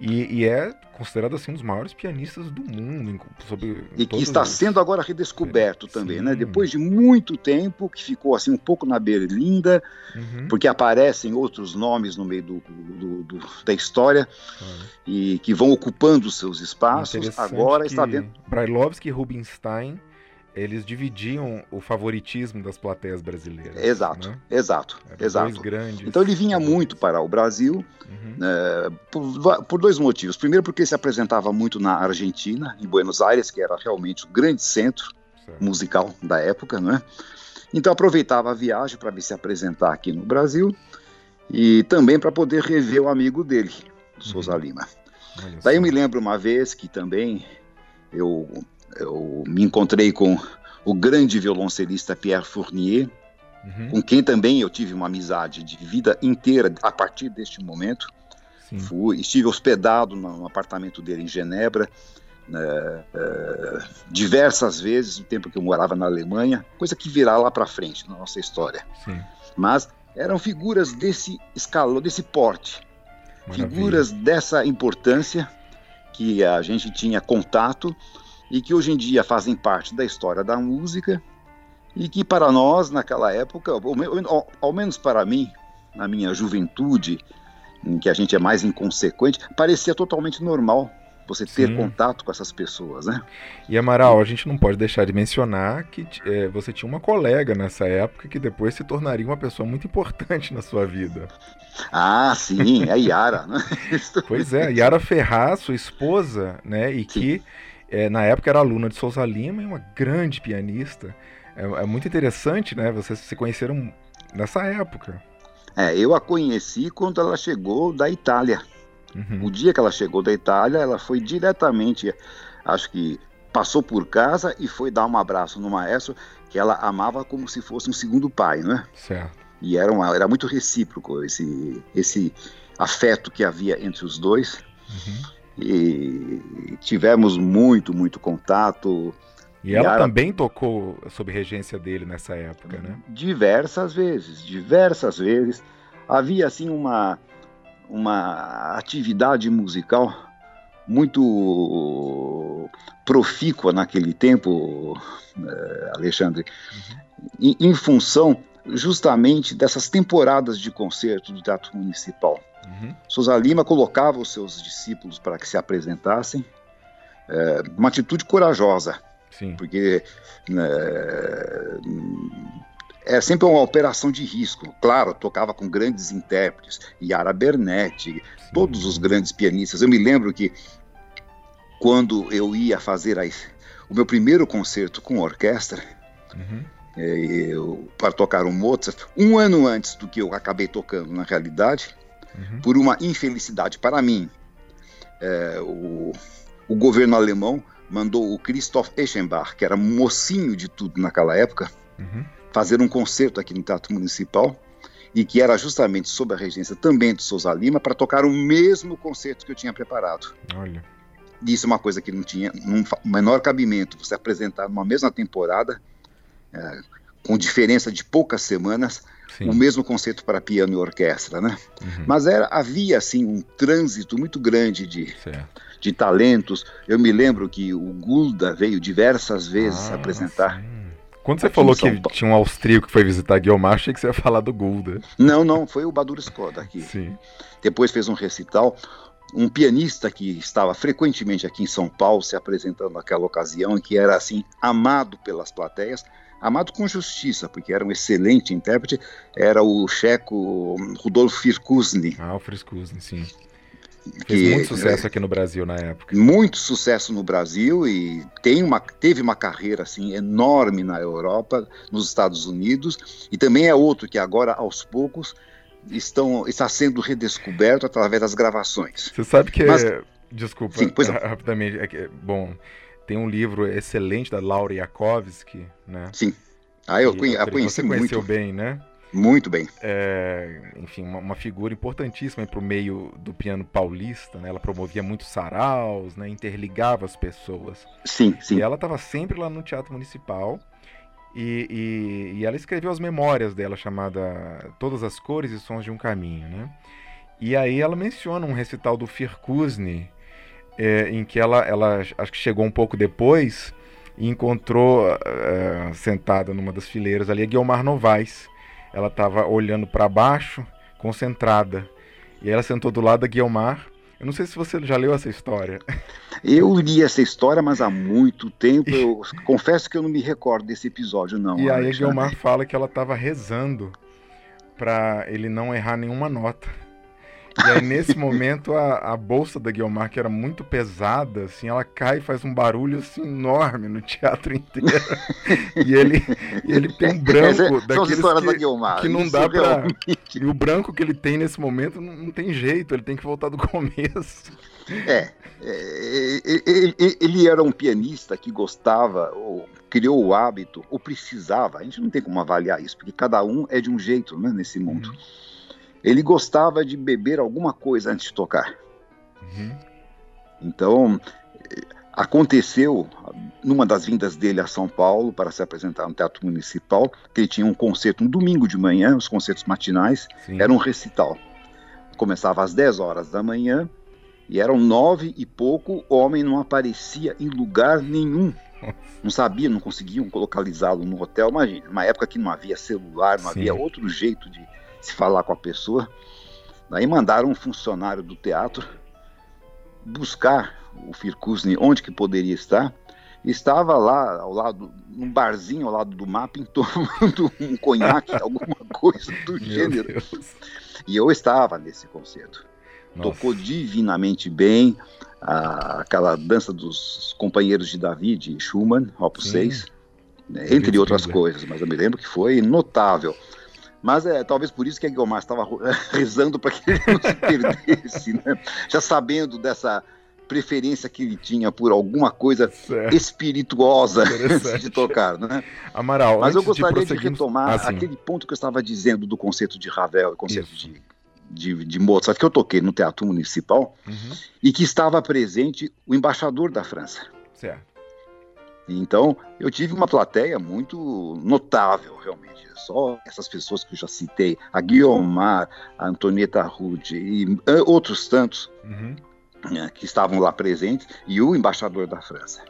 E, e é considerado assim um dos maiores pianistas do mundo, sobre E que está os- sendo agora redescoberto também, né? Sim. Depois de muito tempo, que ficou assim um pouco na berlinda, Uhum, porque aparecem outros nomes no meio do, do- do- da história claro. e que vão ocupando os seus espaços. Agora está vendo. Brailovsky e Rubinstein, eles dividiam o favoritismo das plateias brasileiras. Exato, né? exato, Eram exato. grandes. Então ele vinha muito para o Brasil Uhum, eh, por, por dois motivos. Primeiro, porque ele se apresentava muito na Argentina, em Buenos Aires, que era realmente o grande centro certo. musical da época, né? Então aproveitava a viagem para vir se apresentar aqui no Brasil e também para poder rever o amigo dele, o Souza Lima. Daí eu me lembro uma vez que também eu, eu me encontrei com o grande violoncelista Pierre Fournier, Uhum, com quem também eu tive uma amizade de vida inteira a partir deste momento. Fui, estive hospedado no, apartamento dele em Genebra né, eh, diversas vezes no tempo que eu morava na Alemanha, coisa que virá lá para frente na nossa história. sim. Mas eram figuras desse escalão, desse porte, Maravilha. figuras dessa importância que a gente tinha contato e que hoje em dia fazem parte da história da música e que para nós naquela época, ao, me- ao- ao menos para mim, na minha juventude, em que a gente é mais inconsequente, parecia totalmente normal você ter Sim. contato com essas pessoas, né? E Amaral, a gente não pode deixar de mencionar que eh, você tinha uma colega nessa época que depois se tornaria uma pessoa muito importante na sua vida. Ah, sim, é Yara, né? Pois é, Yara Ferraz, sua esposa, né? E que eh, na época era aluna de Souza Lima e uma grande pianista. É, é muito interessante, né? Vocês se conheceram nessa época. É, eu a conheci quando ela chegou da Itália. Uhum, O dia que ela chegou da Itália, ela foi diretamente, acho que passou por casa e foi dar um abraço no maestro que ela amava como se fosse um segundo pai, né? Certo. E era, uma, era muito recíproco esse, esse afeto que havia entre os dois. Uhum. E tivemos muito, muito contato E ela Yara- também tocou sob regência dele nessa época, né? diversas vezes, diversas vezes. Havia assim uma, uma atividade musical muito profícua naquele tempo, eh, Alexandre, em, em função justamente dessas temporadas de concerto do Teatro Municipal. Uhum. Souza Lima colocava os seus discípulos para que se apresentassem, eh, uma atitude corajosa, Sim. porque né, é sempre uma operação de risco. Claro, tocava com grandes intérpretes, Yara Bernetti, sim. todos os grandes pianistas. Eu me lembro que quando eu ia fazer a- o meu primeiro concerto com orquestra, Uhum. Eu- para tocar o Mozart, um ano antes do que eu acabei tocando, na realidade, Uhum. por uma infelicidade para mim, eh, o, o governo alemão mandou o Christoph Eschenbach, que era mocinho de tudo naquela época, Uhum. fazer um concerto aqui no Teatro Municipal e que era justamente sob a regência também de Souza Lima para tocar o mesmo concerto que eu tinha preparado. Olha. Isso é uma coisa que não tinha um fa- menor cabimento, você apresentar numa mesma temporada, com diferença de poucas semanas, Sim. o mesmo concerto para piano e orquestra, né? Uhum. Mas era, havia assim um trânsito muito grande de, Certo. de talentos. Eu me lembro que o Gulda veio diversas vezes Ah, apresentar. sim. Quando você falou que Paulo. tinha um austríaco que foi visitar Guilmar, achei que você ia falar do Gulda. Não, não, foi o Badur Skoda aqui. Sim. Depois fez um recital. Um pianista que estava frequentemente aqui em São Paulo se apresentando naquela ocasião e que era assim amado pelas plateias, amado com justiça, porque era um excelente intérprete, era o checo Rudolf Firkusny, Ah, o Friscusen, sim. Fez que muito sucesso aqui no Brasil na época. muito sucesso no Brasil e tem uma, teve uma carreira assim enorme na Europa, nos Estados Unidos e também é outro que agora aos poucos estão está sendo redescoberto através das gravações. Você sabe que. Mas- Desculpa, Sim, pois não. rapidamente. é que, bom, tem um livro excelente da Laura Yakovsky, né? Sim. Ah, eu conhe- a conheci Você conheceu muito, bem, né? muito bem. É, enfim, uma, uma figura importantíssima para o meio do piano paulista, né? Ela promovia muitos saraus, né? Interligava as pessoas. Sim, sim. E ela estava sempre lá no Teatro Municipal E, e, e, ela escreveu as memórias dela, chamada Todas as Cores e Sons de um Caminho, né? E aí ela menciona um recital do Firkuzny, é, em que ela, ela acho que chegou um pouco depois e encontrou é, sentada numa das fileiras ali a Guilmar Novaes. Ela estava olhando para baixo, concentrada. E ela sentou do lado da Guilmar. Eu não sei se você já leu essa história. Eu li essa história, mas há muito tempo. Eu confesso que eu não me recordo desse episódio, não. E aí a Guilmar fala que ela estava rezando para ele não errar nenhuma nota. E aí, nesse momento, a, a bolsa da Guilmar, que era muito pesada, assim, ela cai e faz um barulho assim, enorme no teatro inteiro. e ele, e ele tem um branco é, daqueles que, Guilmar, que não dá pra... Realmente. E o branco que ele tem nesse momento não, não tem jeito, ele tem que voltar do começo. É, é ele, ele era um pianista que gostava, ou criou o hábito, ou precisava, a gente não tem como avaliar isso, porque cada um é de um jeito né, nesse mundo. Uhum ele gostava de beber alguma coisa antes de tocar. Uhum. Então, aconteceu numa das vindas dele a São Paulo para se apresentar no Teatro Municipal, que ele tinha um concerto um domingo de manhã, os concertos matinais, Sim. era um recital. Começava às 10 horas da manhã e eram nove e pouco, o homem não aparecia em lugar nenhum. Não sabia, não conseguiam localizá-lo no hotel. Imagina, uma época que não havia celular, não Sim. havia outro jeito de, se falar com a pessoa. Daí mandaram um funcionário do teatro buscar o Firkusny onde que poderia estar. Estava lá ao lado, num barzinho ao lado do mapping, tomando um conhaque, alguma coisa do gênero. Deus. E eu estava nesse concerto. Nossa. Tocou divinamente bem a, aquela dança dos companheiros de Davi, de Schumann, Opus 6, né, entre outras coisas, mas eu me lembro que foi notável. Mas é talvez por isso que a Guilmar estava rezando para que ele não se perdesse, né? já sabendo dessa preferência que ele tinha por alguma coisa certo. espirituosa de tocar, né? Amaral, mas eu gostaria de, de retomar ah, aquele ponto que eu estava dizendo do concerto de Ravel e concerto de, de, de, Mozart que eu toquei no Teatro Municipal uhum. e que estava presente o embaixador da França. Certo. Então, eu tive uma plateia muito notável, realmente. Só essas pessoas que eu já citei, a Guiomar, a Antonieta Rude e eh, outros tantos uhum. né, que estavam lá presentes, e o embaixador da França.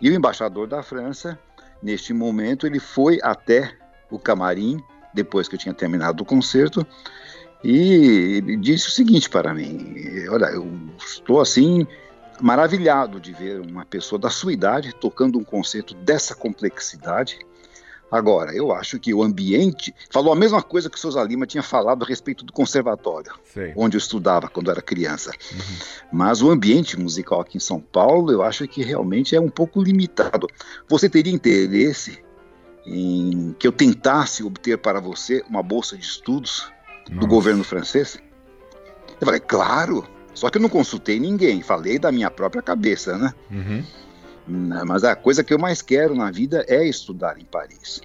E o embaixador da França, neste momento, ele foi até o camarim, depois que eu tinha terminado o concerto, e disse o seguinte para mim: Olha, eu estou assim maravilhado de ver uma pessoa da sua idade tocando um concerto dessa complexidade. Agora, eu acho que o ambiente. Falou a mesma coisa que o Souza Lima tinha falado a respeito do conservatório, Sei. onde eu estudava quando era criança. Uhum. Mas o ambiente musical aqui em São Paulo, eu acho que realmente é um pouco limitado. Você teria interesse em que eu tentasse obter para você uma bolsa de estudos Nossa. do governo francês? Eu falei, claro, só que eu não consultei ninguém, falei da minha própria cabeça, né? Uhum. Mas a coisa que eu mais quero na vida é estudar em Paris.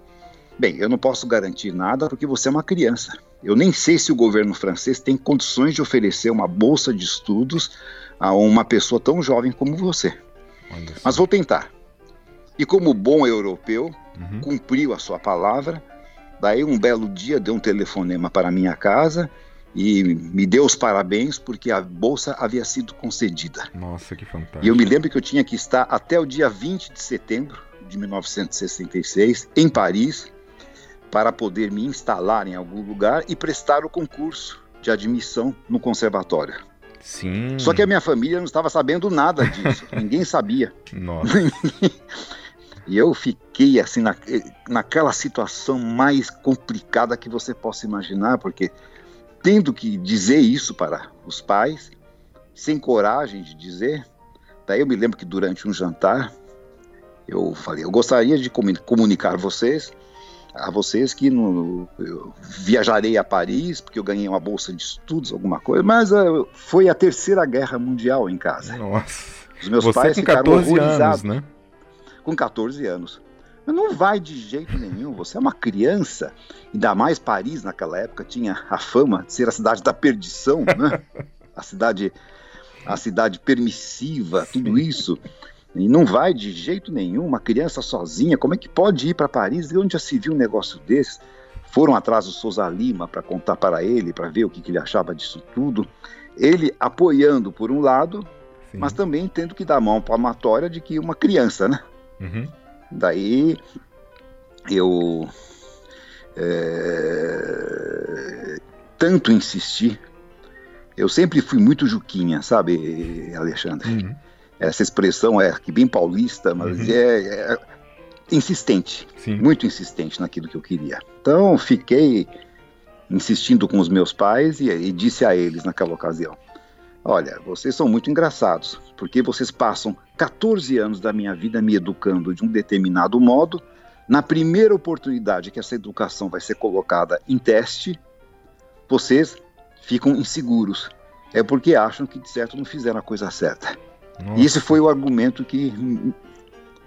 Bem, eu não posso garantir nada porque você é uma criança. Eu nem sei se o governo francês tem condições de oferecer uma bolsa de estudos a uma pessoa tão jovem como você. Mas vou tentar. E como bom europeu, uhum. cumpriu a sua palavra. Daí um belo dia deu um telefonema para minha casa e me deu os parabéns porque a bolsa havia sido concedida. Nossa, que fantástico. E eu me lembro que eu tinha que estar até o dia 20 de setembro de 1966 em Paris para poder me instalar em algum lugar e prestar o concurso de admissão no conservatório. Sim. Só que a minha família não estava sabendo nada disso, ninguém sabia. Nossa. E eu fiquei assim na, naquela situação mais complicada que você possa imaginar, porque tendo que dizer isso para os pais, sem coragem de dizer. Daí eu me lembro que durante um jantar eu falei, eu gostaria de comunicar vocês a vocês que no, eu viajarei a Paris porque eu ganhei uma bolsa de estudos, alguma coisa, mas uh, foi a terceira guerra mundial em casa. Nossa. Os meus Você pais com 14 anos, né? Com 14 anos. Mas não vai de jeito nenhum, você é uma criança. Ainda mais Paris naquela época tinha a fama de ser a cidade da perdição, né? a cidade a cidade permissiva, tudo isso. E não vai de jeito nenhum, uma criança sozinha, como é que pode ir para Paris? E onde já se viu um negócio desses? Foram atrás do Souza Lima para contar para ele, para ver o que, que, ele achava disso tudo. Ele apoiando por um lado, Sim. mas também tendo que dar mão palmatória de que uma criança, né? Uhum. Daí eu é, tanto insisti. Eu sempre fui muito juquinha, sabe, Alexandre? Uhum. Essa expressão é bem paulista, mas uhum. é, é, insistente, Sim. muito insistente naquilo que eu queria. Então fiquei insistindo com os meus pais e, e disse a eles naquela ocasião: Olha, vocês são muito engraçados, porque vocês passam 14 anos da minha vida me educando de um determinado modo. Na primeira oportunidade que essa educação vai ser colocada em teste, vocês ficam inseguros. É porque acham que de certo não fizeram a coisa certa. Nossa. E esse foi o argumento que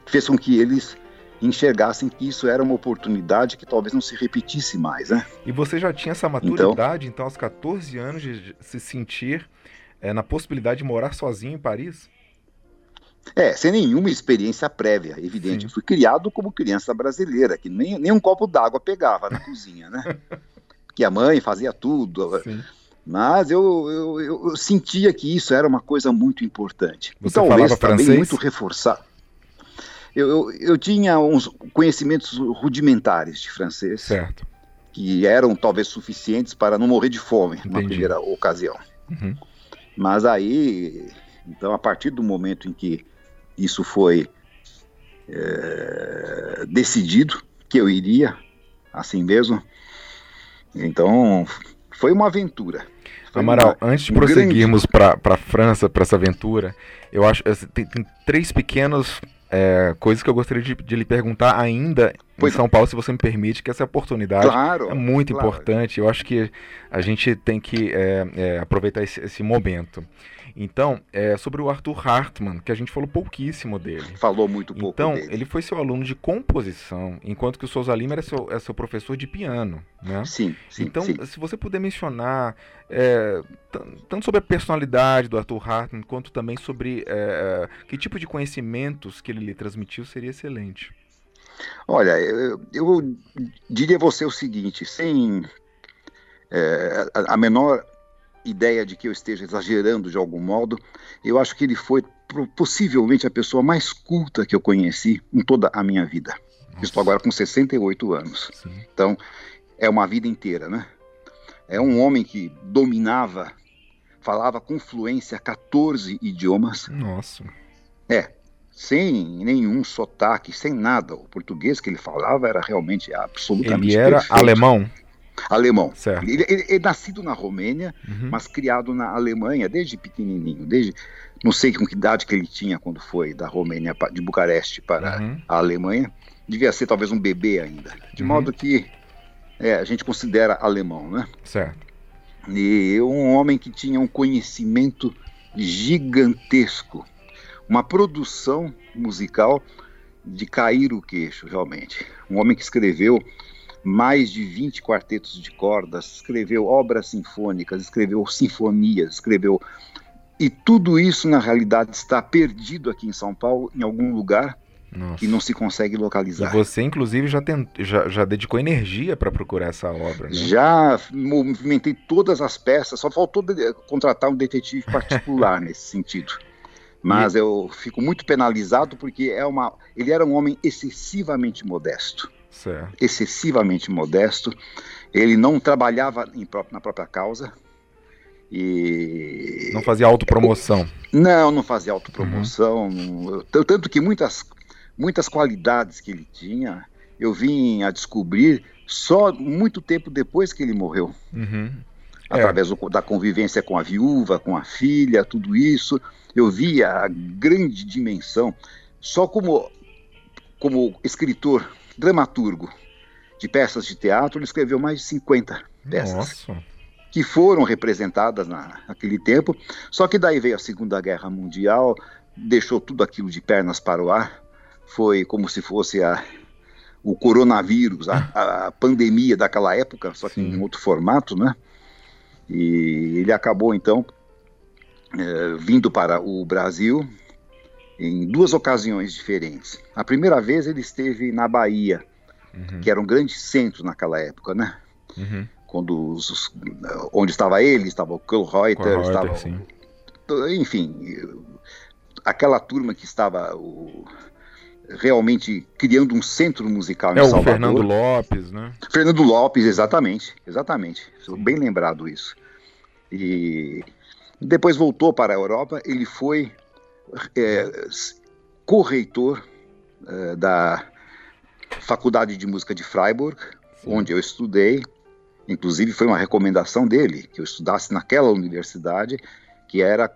fez com que eles enxergassem que isso era uma oportunidade que talvez não se repetisse mais, né? E você já tinha essa maturidade, então, então aos 14 anos, de se sentir é, na possibilidade de morar sozinho em Paris? É, sem nenhuma experiência prévia, evidente. Sim. Fui criado como criança brasileira, que nem, nem um copo d'água pegava na cozinha, né? Que a mãe fazia tudo. Sim. Mas eu, eu, eu, eu, sentia que isso era uma coisa muito importante. Você Talvez falava também francês? muito reforçar. Eu, eu, eu, tinha uns conhecimentos rudimentares de francês. Certo. Que eram talvez suficientes para não morrer de fome Entendi. numa primeira ocasião. Uhum. Mas aí, então, a partir do momento em que isso foi é, decidido, que eu iria, assim mesmo, então foi uma aventura. Foi Amaral, uma, antes de um prosseguirmos grande... para a França, para essa aventura, eu acho tem, tem três pequenos é, coisas que eu gostaria de, de lhe perguntar ainda pois em São Paulo, se você me permite, que essa oportunidade claro, é muito claro. importante. Eu acho que a gente tem que é, é, aproveitar esse, esse momento. Então, é, sobre o Arthur Hartmann, que a gente falou pouquíssimo dele. Falou muito pouco Então, dele. ele foi seu aluno de composição, enquanto que o Souza Lima era seu, é seu professor de piano, né? Sim, sim Então, sim. se você puder mencionar é, tanto sobre a personalidade do Arthur Hartmann, quanto também sobre é, que tipo de conhecimentos que ele lhe transmitiu, seria excelente. Olha, eu, eu diria a você o seguinte, sem é, a menor ideia de que eu esteja exagerando de algum modo, eu acho que ele foi possivelmente a pessoa mais culta que eu conheci em toda a minha vida. Nossa. Estou agora com 68 anos. Sim. Então, é uma vida inteira, né? É um homem que dominava, falava com fluência 14 idiomas. Nossa. É, sem nenhum sotaque, sem nada. O português que ele falava era realmente absolutamente Ele era perfeito. alemão? Alemão. Ele, ele é nascido na Romênia, uhum. mas criado na Alemanha desde pequenininho, desde não sei com que idade que ele tinha quando foi da Romênia de Bucareste para uhum. a Alemanha, devia ser talvez um bebê ainda, de uhum. modo que é, a gente considera alemão, né? Certo. E um homem que tinha um conhecimento gigantesco, uma produção musical de cair o queixo, realmente. Um homem que escreveu mais de 20 quartetos de cordas, escreveu obras sinfônicas, escreveu sinfonias, escreveu. E tudo isso, na realidade, está perdido aqui em São Paulo, em algum lugar Nossa. que não se consegue localizar. E você, inclusive, já, já, já dedicou energia para procurar essa obra, né? Já movimentei todas as peças, só faltou contratar um detetive particular nesse sentido. Mas eu fico muito penalizado porque é uma... ele era um homem excessivamente modesto. Certo. excessivamente modesto. Ele não trabalhava próprio, na própria causa. E... Não fazia autopromoção. Não, não fazia autopromoção. Uhum. Tanto que muitas, muitas qualidades que ele tinha, eu vim a descobrir só muito tempo depois que ele morreu. Uhum. É. Através do, da convivência com a viúva, com a filha, tudo isso. Eu vi a grande dimensão. Só como, como escritor dramaturgo de peças de teatro, ele escreveu mais de 50 peças. Nossa. Que foram representadas na, naquele tempo. Só que daí veio a Segunda Guerra Mundial, deixou tudo aquilo de pernas para o ar. Foi como se fosse a, o coronavírus, a, a pandemia daquela época, só que Sim. em outro formato, né? E ele acabou então é, vindo para o Brasil em duas ocasiões diferentes. A primeira vez ele esteve na Bahia, uhum. que era um grande centro naquela época, né? Uhum. Quando os, os, onde estava ele, estava o Carl Reuter, estava, enfim, aquela turma que estava o, realmente criando um centro musical é, em Salvador. É o Fernando Lopes, né? Fernando Lopes, exatamente, exatamente. Bem lembrado isso. E depois voltou para a Europa. Ele foi é, correitor é, da Faculdade de Música de Freiburg, Sim. onde eu estudei. Inclusive foi uma recomendação dele que eu estudasse naquela universidade, que era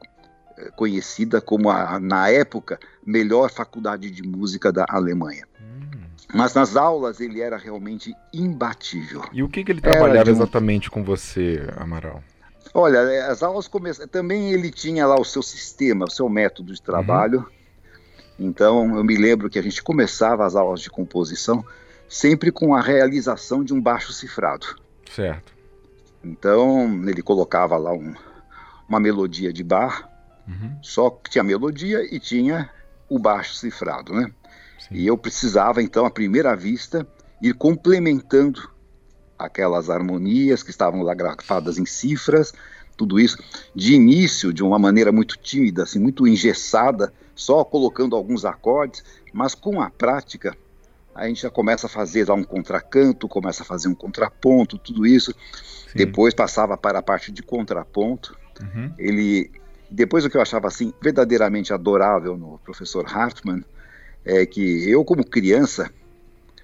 é, conhecida como a, na época melhor faculdade de música da Alemanha. Hum. Mas nas aulas ele era realmente imbatível. E o que, que ele trabalhava um... exatamente com você, Amaral? Olha, é, as aulas começam. Também ele tinha lá o seu sistema, o seu método de trabalho. Uhum. Então, eu me lembro que a gente começava as aulas de composição sempre com a realização de um baixo cifrado. Certo. Então, ele colocava lá um, uma melodia de bar, uhum. só que tinha melodia e tinha o baixo cifrado, né? Sim. E eu precisava, então, à primeira vista, ir complementando aquelas harmonias que estavam lá gravadas em cifras, tudo isso de início de uma maneira muito tímida, assim, muito engessada, só colocando alguns acordes, mas com a prática a gente já começa a fazer lá um contracanto, começa a fazer um contraponto, tudo isso. Sim. Depois passava para a parte de contraponto. Uhum. Ele depois o que eu achava assim verdadeiramente adorável no professor Hartmann é que eu como criança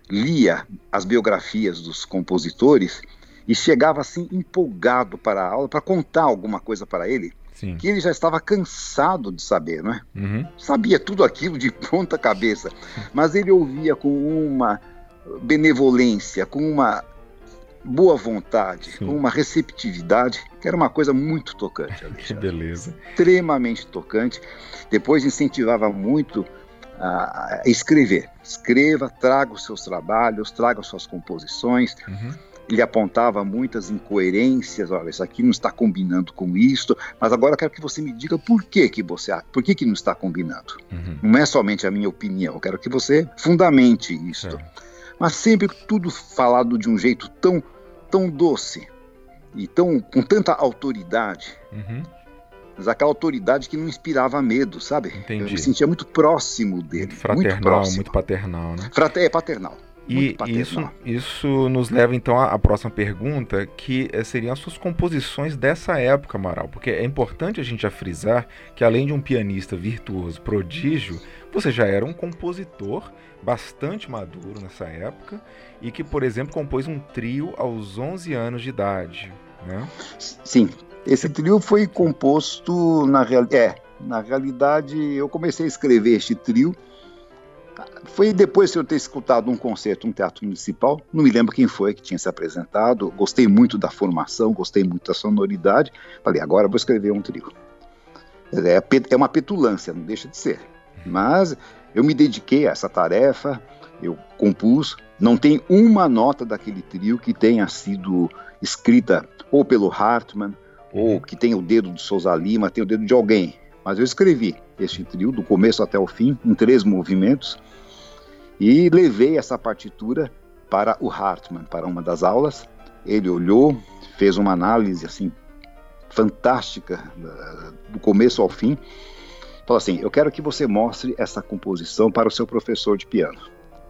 lia as biografias dos compositores e chegava assim empolgado para a aula para contar alguma coisa para ele Sim. que ele já estava cansado de saber, não é? Uhum. Sabia tudo aquilo de ponta cabeça, mas ele ouvia com uma benevolência, com uma boa vontade, Sim. com uma receptividade, que era uma coisa muito tocante. que beleza. Extremamente tocante. Depois incentivava muito a, escrever. Escreva, traga os seus trabalhos, traga as suas composições. Uhum. Ele apontava muitas incoerências, olha, isso aqui não está combinando com isto, mas agora eu quero que você me diga por que que você, por que que não está combinando. Uhum. Não é somente a minha opinião, eu quero que você fundamente isto. Mas sempre tudo falado de um jeito tão, tão doce e tão com tanta autoridade. Uhum mas aquela autoridade que não inspirava medo, sabe? Entendi. Eu me sentia muito próximo dele. Muito fraternal, muito, próximo. muito paternal, né? Frate é paternal. E isso, isso nos leva então à, próxima pergunta, que eh, seriam as suas composições dessa época, Amaral, porque é importante a gente já frisar que além de um pianista virtuoso, prodígio, você já era um compositor bastante maduro nessa época e que, por exemplo, compôs um trio aos 11 anos de idade, né? Sim, esse trio foi composto na real... é, na realidade eu comecei a escrever este trio. Foi depois de eu ter escutado um concerto no Teatro Municipal, não me lembro quem foi que tinha se apresentado, gostei muito da formação, gostei muito da sonoridade, falei, agora vou escrever um trio. É, é uma petulância, não deixa de ser. Mas eu me dediquei a essa tarefa, eu compus, não tem uma nota daquele trio que tenha sido escrita ou pelo Hartmann, ou que tem o dedo de Souza Lima, tem o dedo de alguém. Mas eu escrevi este trio do começo até o fim, em três movimentos, e levei essa partitura para o Hartmann, para uma das aulas. Ele olhou, fez uma análise assim fantástica do começo ao fim. Falou assim: Eu quero que você mostre essa composição para o seu professor de piano,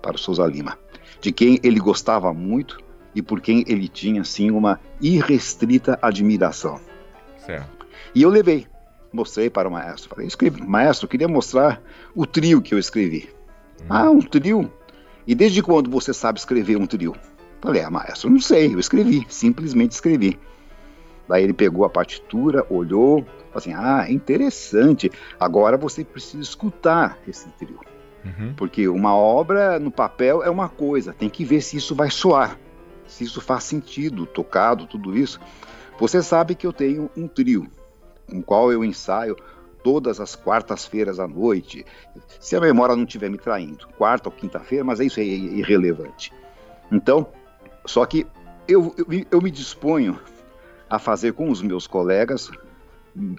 para o Souza Lima, de quem ele gostava muito e por quem ele tinha assim uma irrestrita admiração. Certo. E eu levei, mostrei para o maestro. Falei, escrevi, maestro, queria mostrar o trio que eu escrevi. Hum. Ah, um trio? E desde quando você sabe escrever um trio? Falei, ah, maestro, não sei, eu escrevi, simplesmente escrevi. Daí ele pegou a partitura, olhou, falou assim, ah, interessante, agora você precisa escutar esse trio. Uhum. Porque uma obra no papel é uma coisa, tem que ver se isso vai soar, se isso faz sentido, tocado, tudo isso. Você sabe que eu tenho um trio, com qual eu ensaio todas as quartas-feiras à noite, se a memória não estiver me traindo, quarta ou quinta-feira, mas isso é irrelevante. Então, só que eu, eu, eu me disponho a fazer com os meus colegas,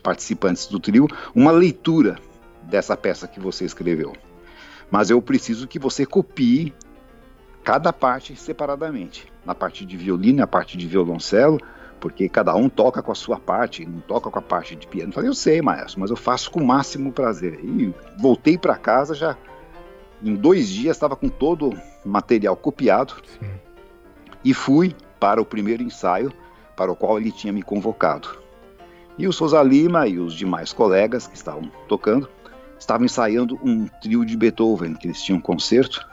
participantes do trio, uma leitura dessa peça que você escreveu. Mas eu preciso que você copie cada parte separadamente. Na parte de violino, a parte de violoncelo, porque cada um toca com a sua parte, não toca com a parte de piano. Eu falei, eu sei, maestro, mas eu faço com o máximo prazer. E voltei para casa já. Em dois dias estava com todo o material copiado Sim. e fui para o primeiro ensaio para o qual ele tinha me convocado. E o Souza Lima e os demais colegas que estavam tocando estavam ensaiando um trio de Beethoven, que eles tinham um concerto,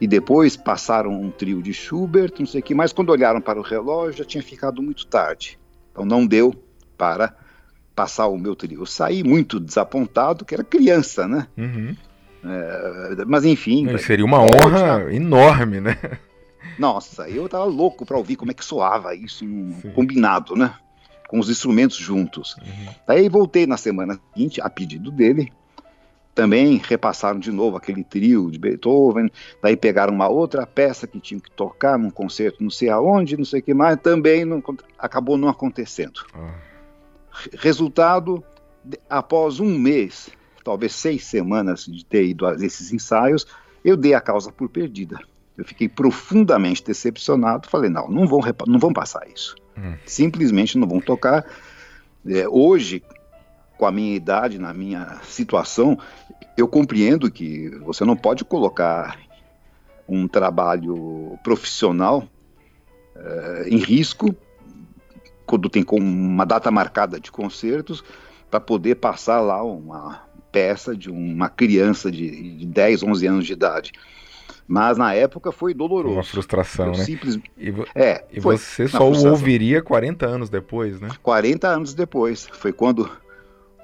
e depois passaram um trio de Schubert, não sei o que, mas quando olharam para o relógio já tinha ficado muito tarde. Então não deu para passar o meu trio. Eu saí muito desapontado, que era criança, né? Uhum. É, mas enfim. seria uma honra enorme, né? Nossa, eu tava louco para ouvir como é que soava isso combinado, né? Com os instrumentos juntos. Uhum. Daí voltei na semana seguinte, a pedido dele. Também repassaram de novo aquele trio de Beethoven. Daí pegaram uma outra peça que tinham que tocar num concerto, não sei aonde, não sei o que mais. Também não, acabou não acontecendo. Uhum. Resultado, após um mês, talvez seis semanas de ter ido a esses ensaios, eu dei a causa por perdida. Eu fiquei profundamente decepcionado. Falei, não, não vão, não vão passar isso. Hum. Simplesmente não vão tocar. É, hoje, com a minha idade, na minha situação, eu compreendo que você não pode colocar um trabalho profissional é, em risco quando tem uma data marcada de concertos para poder passar lá uma peça de uma criança de, de 10, 11 anos de idade. Mas na época foi doloroso. Uma frustração, eu né? Simples... E, vo... é, e você só o ouviria 40 anos depois, né? 40 anos depois. Foi quando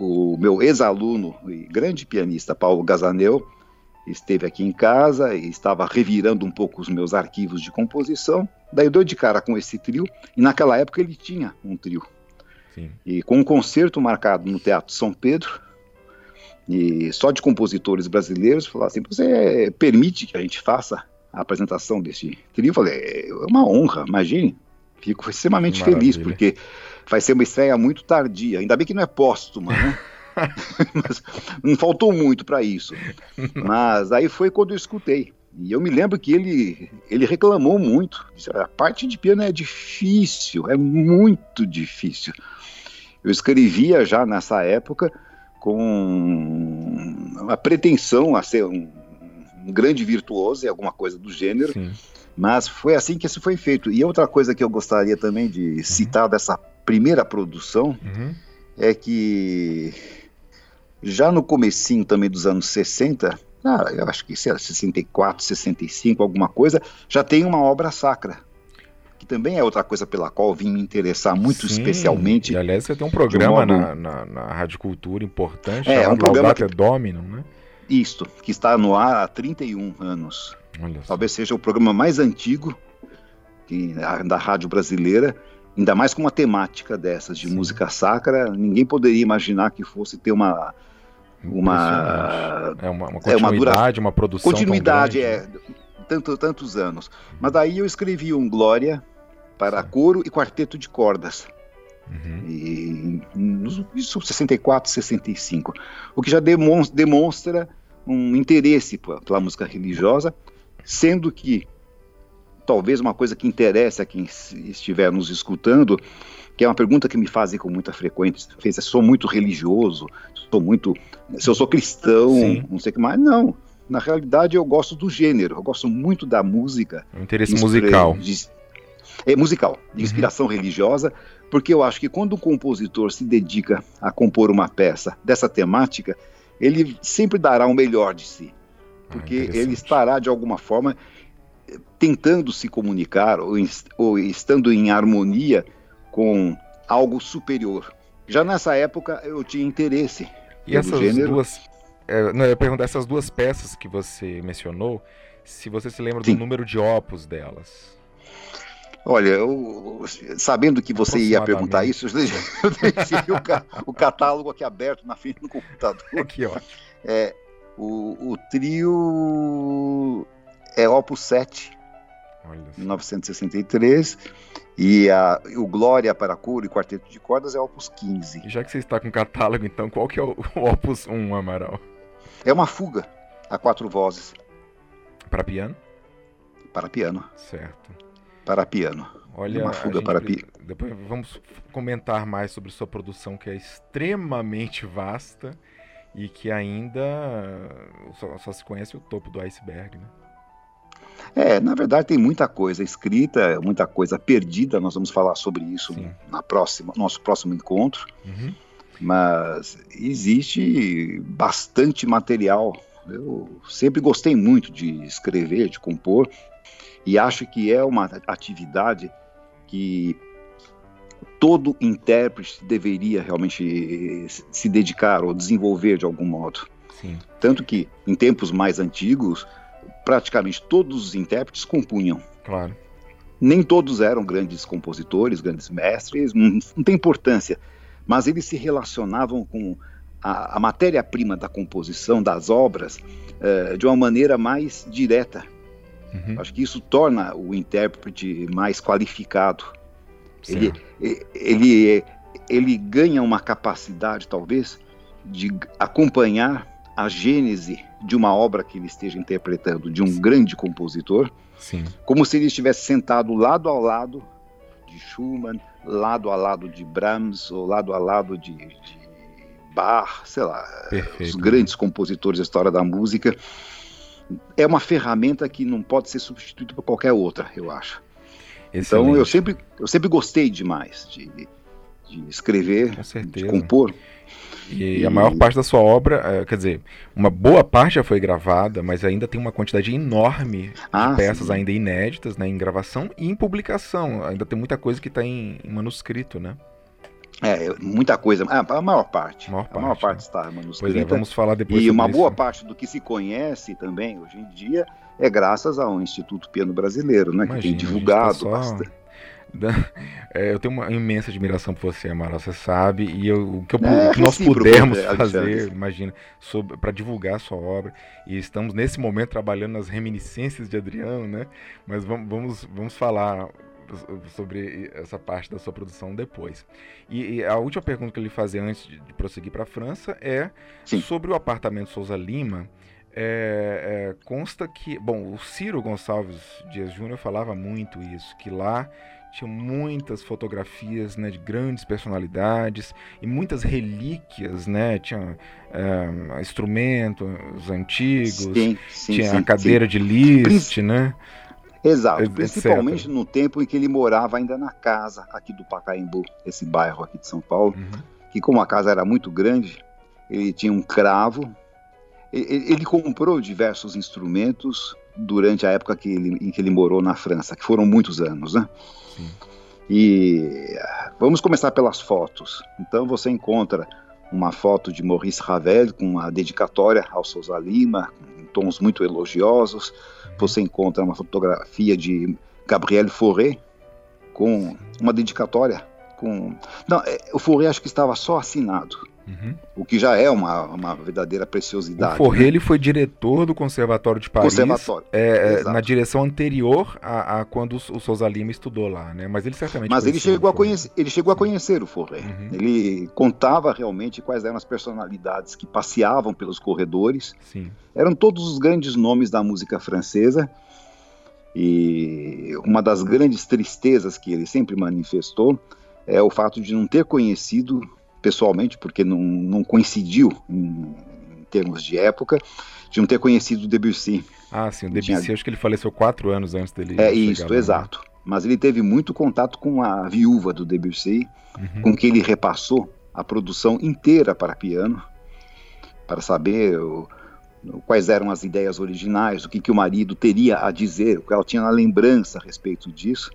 o meu ex-aluno e grande pianista Paulo Gazanel esteve aqui em casa e estava revirando um pouco os meus arquivos de composição. Daí eu dou de cara com esse trio, e naquela época ele tinha um trio. Sim. E com um concerto marcado no Teatro São Pedro, e só de compositores brasileiros, falar assim, você permite que a gente faça a apresentação desse trio? Eu falei, é uma honra, imagine. Fico extremamente Maravilha. feliz, porque vai ser uma estreia muito tardia. Ainda bem que não é póstuma, né? Mas não faltou muito para isso. Mas aí foi quando eu escutei. E eu me lembro que ele, ele reclamou muito. Disse, a parte de piano é difícil, é muito difícil. Eu escrevia já nessa época com a pretensão a ser um, um grande virtuoso e alguma coisa do gênero. Sim. Mas foi assim que isso foi feito. E outra coisa que eu gostaria também de uhum. citar dessa primeira produção uhum. é que já no comecinho também dos anos 60, ah, eu acho que sei lá, 64, 65, alguma coisa, já tem uma obra sacra que também é outra coisa pela qual vim me interessar muito Sim, especialmente. E, aliás, você tem um programa modo... na, na, na Rádio Cultura importante, é, um programa que... Dominum, né? Isto, que está no ar há 31 anos. Talvez seja o programa mais antigo que, da rádio brasileira, ainda mais com uma temática dessas de Sim. música sacra. Ninguém poderia imaginar que fosse ter uma uma é uma, uma continuidade, é uma, uma produção continuidade é tanto, tantos anos. Mas daí eu escrevi um Glória para coro e quarteto de cordas. Uhum. E, isso 64, 65. O que já demonstra um interesse pela música religiosa, sendo que talvez uma coisa que interessa a quem estiver nos escutando, que é uma pergunta que me fazem com muita frequência, fez, sou muito religioso, sou muito, se eu sou cristão, Sim. não sei o que mais, não na realidade eu gosto do gênero, eu gosto muito da música. Um interesse musical. De, é musical, de uhum. inspiração uhum. religiosa, porque eu acho que quando o compositor se dedica a compor uma peça dessa temática, ele sempre dará o melhor de si. Ah, porque ah, ele estará, de alguma forma, tentando se comunicar ou, ou estando em harmonia com algo superior. Já nessa época eu tinha interesse e essas gênero. duas é, não, eu ia perguntar essas duas peças que você mencionou, se você se lembra Sim. do número de opus delas. Olha, eu, sabendo que você ia perguntar isso, eu deixei o, o, catálogo aqui aberto na frente do computador. Que ótimo. É, o, o trio é Opus 7. 1963. E a, o Glória para Coro e Quarteto de Cordas é Opus 15. E já que você está com o catálogo, então, qual que é o, o Opus 1, Amaral? É uma fuga a quatro vozes. Para piano? Para piano. Certo. Para piano. Olha, uma fuga para piano. Depois vamos comentar mais sobre sua produção, que é extremamente vasta e que ainda só, só se conhece o topo do iceberg, né? É, na verdade tem muita coisa escrita, muita coisa perdida. Nós vamos falar sobre isso Sim. na próxima, nosso próximo encontro. Uhum. Mas existe bastante material. Eu sempre gostei muito de escrever, de compor, e acho que é uma atividade que todo intérprete deveria realmente se dedicar ou desenvolver de algum modo. Sim. Tanto que, em tempos mais antigos, praticamente todos os intérpretes compunham. Claro. Nem todos eram grandes compositores, grandes mestres, não, não tem importância, mas eles se relacionavam com a, a matéria-prima da composição, das obras, uh, de uma maneira mais direta. Uhum. Acho que isso torna o intérprete mais qualificado. Ele, ele, ele ganha uma capacidade, talvez, de acompanhar a gênese de uma obra que ele esteja interpretando, de um Sim. grande compositor, Sim. como se ele estivesse sentado lado a lado de Schumann, lado a lado de Brahms, ou lado a lado de, de Bach, sei lá, Perfeito. os grandes compositores da história da música. É uma ferramenta que não pode ser substituída por qualquer outra, eu acho. Excelente. Então eu sempre, eu sempre gostei demais de, de escrever, de compor. E, e, a maior parte da sua obra, é, quer dizer, uma boa parte já foi gravada, mas ainda tem uma quantidade enorme ah, de peças sim. ainda inéditas, né, em gravação e em publicação. Ainda tem muita coisa que está em, em, manuscrito, né? É, muita coisa. Ah, a maior parte. A maior parte, a maior parte né? está manuscrita. Pois é, vamos falar depois E uma isso. boa parte do que se conhece também hoje em dia é graças ao Instituto Piano Brasileiro, né? Imagina, que tem tá divulgado tá só... bastante. É, eu tenho uma imensa admiração por você, Amaral, você sabe, e eu, o, que eu, é, o que nós pudermos é, fazer, imagina, para divulgar a sua obra, e estamos nesse momento trabalhando nas reminiscências de Adriano, né? Mas vamos, vamos, vamos falar sobre essa parte da sua produção depois. E, e a última pergunta que eu lhe fazer antes de, de prosseguir para a França é Sim. sobre o apartamento Souza Lima. É, é, consta que, bom, o Ciro Gonçalves Dias Júnior falava muito isso, que lá tinha muitas fotografias né, de grandes personalidades e muitas relíquias, né? Tinha é, instrumentos antigos, sim, sim, tinha sim, a cadeira de Liszt, né? Exato, principalmente no tempo em que ele morava ainda na casa aqui do Pacaembu, esse bairro aqui de São Paulo, uhum. que como a casa era muito grande, ele tinha um cravo ele comprou diversos instrumentos durante a época que ele, em que ele morou na França, que foram muitos anos, né? Sim. E vamos começar pelas fotos. Então você encontra uma foto de Maurice Ravel com uma dedicatória ao Souza Lima, em tons muito elogiosos. Você encontra uma fotografia de Gabriel Fauré com uma dedicatória com. Não, é, o Fauré acho que estava só assinado. Uhum. O que já é uma, uma verdadeira preciosidade. O Forré né? ele foi diretor do Conservatório de Paris. Conservatório. É, é na direção anterior a, a quando o Souza Lima estudou lá, né? Mas ele certamente. Mas ele chegou, a conhecer, ele chegou a conhecer o Forré. Uhum. Ele contava realmente quais eram as personalidades que passeavam pelos corredores. Sim. Eram todos os grandes nomes da música francesa. E uma das grandes tristezas que ele sempre manifestou é o fato de não ter conhecido pessoalmente, porque não, não coincidiu em, em, termos de época, de não ter conhecido o Debussy. Ah, sim, o Debussy, tinha... acho que ele faleceu quatro anos antes dele. É isso, lá, exato. Né? Mas ele teve muito contato com a viúva do Debussy, uhum. com quem ele repassou a produção inteira para piano, para saber o, quais eram as ideias originais, o que, que o marido teria a dizer, o que ela tinha na lembrança a respeito disso.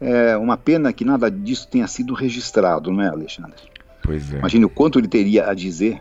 É uma pena que nada disso tenha sido registrado, não é, Alexandre? Pois é. Imagine o quanto ele teria a dizer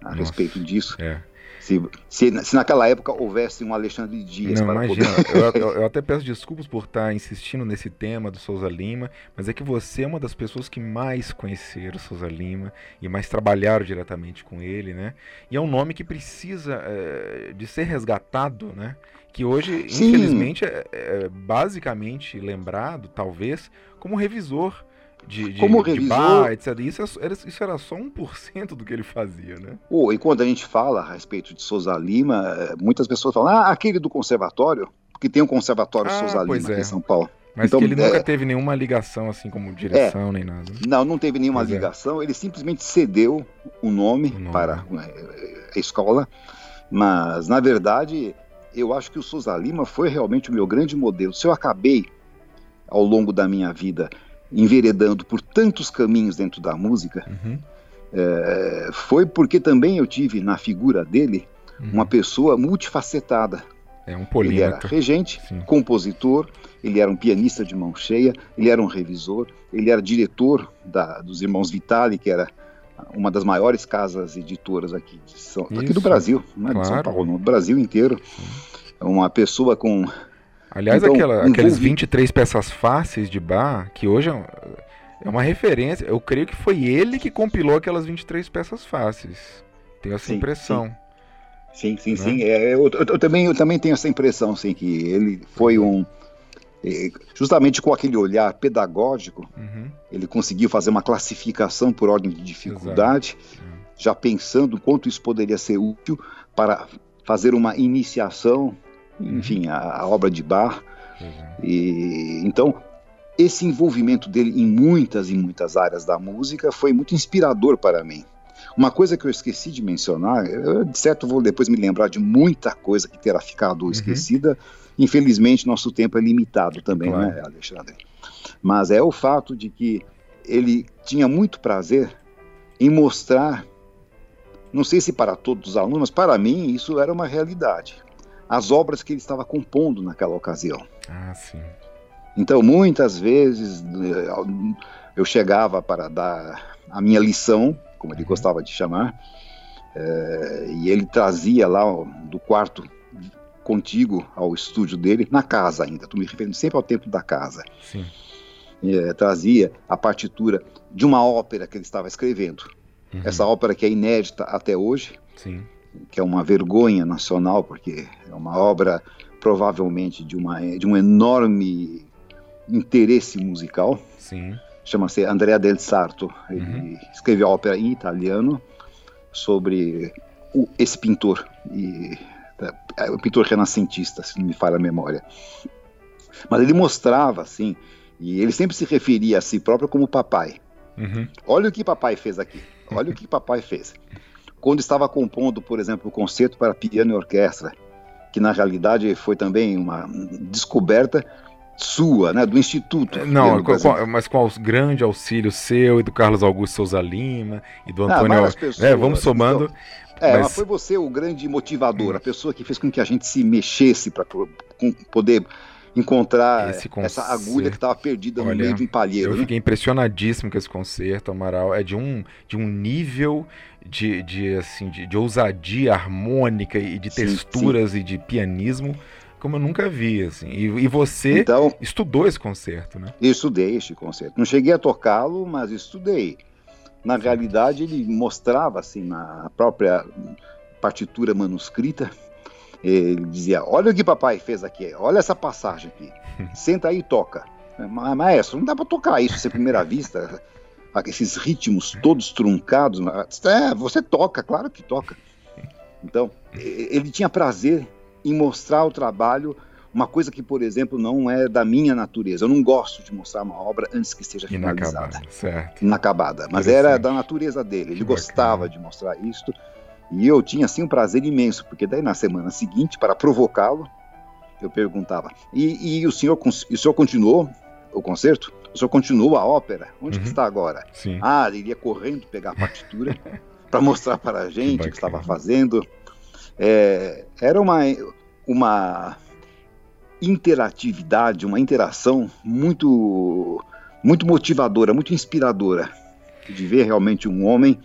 a Nossa, respeito disso. É. Se, se, se, naquela época houvesse um Alexandre Dias Não, para imagina. poder... eu, eu, até peço desculpas por estar insistindo nesse tema do Souza Lima, mas é que você é uma das pessoas que mais conheceram o Souza Lima e mais trabalharam diretamente com ele, né? E é um nome que precisa é, de ser resgatado, né? Que hoje, Sim. infelizmente, é, é basicamente lembrado, talvez, como revisor de, de, Como revisor, de bar, etc. Isso era, isso era só 1% do que ele fazia, né? Oh, e quando a gente fala a respeito de Souza Lima, eh, muitas pessoas falam, ah, aquele do conservatório, porque tem um conservatório ah, Souza Lima é. em São Paulo. Mas então, ele nunca é... teve nenhuma ligação, assim, como direção, é, nem nada. Né? Não, não teve nenhuma pois é. ligação. É. Ele simplesmente cedeu o nome, o nome para eh, a escola. Mas, na verdade, eu acho que o Souza Lima foi realmente o meu grande modelo. Se eu acabei, ao longo da minha vida, enveredando por tantos caminhos dentro da música, uhum. é, foi porque também eu tive na figura dele uhum. uma pessoa multifacetada. É um Ele era regente, Sim. compositor, ele era um pianista de mão cheia, ele era um revisor, ele era diretor da, dos Irmãos Vitali, que era uma das maiores casas editoras aqui, São, aqui do Brasil, não é claro. de São Paulo, no Brasil inteiro. Uma pessoa com Aliás, então, aquela, envolvi... aqueles 23 peças fáceis de bar, que hoje é, é uma referência. Eu creio que foi ele que compilou aquelas 23 peças fáceis. Tenho essa sim, impressão. Sim, sim, sim. Né? sim. É, eu, eu, eu, também, eu também tenho essa impressão, sim, que ele foi um. É, justamente com aquele olhar pedagógico, uhum. ele conseguiu fazer uma classificação por ordem de dificuldade. É. já pensando o quanto isso poderia ser útil para fazer uma iniciação enfim, a, a obra de Bach. Uhum. E, então, esse envolvimento dele em muitas e muitas áreas da música foi muito inspirador para mim. Uma coisa que eu esqueci de mencionar, eu, de certo vou depois me lembrar de muita coisa que terá ficado uhum. esquecida. Infelizmente, nosso tempo é limitado também, claro. né, Alexandre? Mas é o fato de que ele tinha muito prazer em mostrar, não sei se para todos os alunos, mas para mim isso era uma realidade as obras que ele estava compondo naquela ocasião. Ah, sim. Então, muitas vezes eu chegava para dar a minha lição, como ele uhum. gostava de chamar, é, e ele trazia lá do quarto contigo ao estúdio dele, na casa ainda, estou me referindo sempre ao tempo da casa. Sim. É, trazia a partitura de uma ópera que ele estava escrevendo. Uhum. Essa ópera que é inédita até hoje. Sim que é uma vergonha nacional, porque é uma obra provavelmente de, uma, de um enorme interesse musical. Sim. Chama-se Andrea del Sarto. Ele uhum. escreveu a ópera em italiano sobre o, esse pintor. E, é, o pintor renascentista, se não me falha a memória. Mas ele mostrava, assim, e ele sempre se referia a si próprio como papai. Uhum. Olha o que papai fez aqui. Olha o que papai fez quando estava compondo, por exemplo, o concerto para piano e orquestra, que na realidade foi também uma descoberta sua, né, do Instituto. Não, com, com, mas com o grande auxílio seu e do Carlos Augusto Souza Lima e do ah, Antônio. Ah, pessoas, é, vamos somando. Então, é, mas... mas... foi você o grande motivador, a pessoa que fez com que a gente se mexesse para poder encontrar essa agulha que estava perdida Olha, no meio de um palheiro. Eu né? fiquei impressionadíssimo com esse concerto, Amaral. É de um, de um nível de, de, assim, de, de ousadia harmônica e de sim, texturas sim. e de pianismo como eu nunca vi, assim. E, e você então, estudou esse concerto, né? Eu estudei este concerto. Não cheguei a tocá-lo, mas estudei. Na realidade, ele mostrava, assim, na própria partitura manuscrita, ele dizia: Olha o que papai fez aqui, olha essa passagem aqui, senta aí e toca. Maestro, não dá para tocar isso à primeira vista, esses ritmos todos truncados. É, você toca, claro que toca. Então, ele tinha prazer em mostrar o trabalho, uma coisa que, por exemplo, não é da minha natureza. Eu não gosto de mostrar uma obra antes que esteja finalizada. Inacabada, certo. Inacabada. Mas era da natureza dele. Ele que gostava bacana. de mostrar isso. E eu tinha assim um prazer imenso, porque daí na semana seguinte, para provocá-lo, eu perguntava: e, e, o senhor o senhor continuou o concerto? Senhor continuou a ópera? Onde uhum. que está agora? Sim. Ah, ele iria correndo pegar a partitura para mostrar para a gente o que estava fazendo. É, era uma, uma interatividade, uma interação muito, muito motivadora, muito inspiradora de ver realmente um homem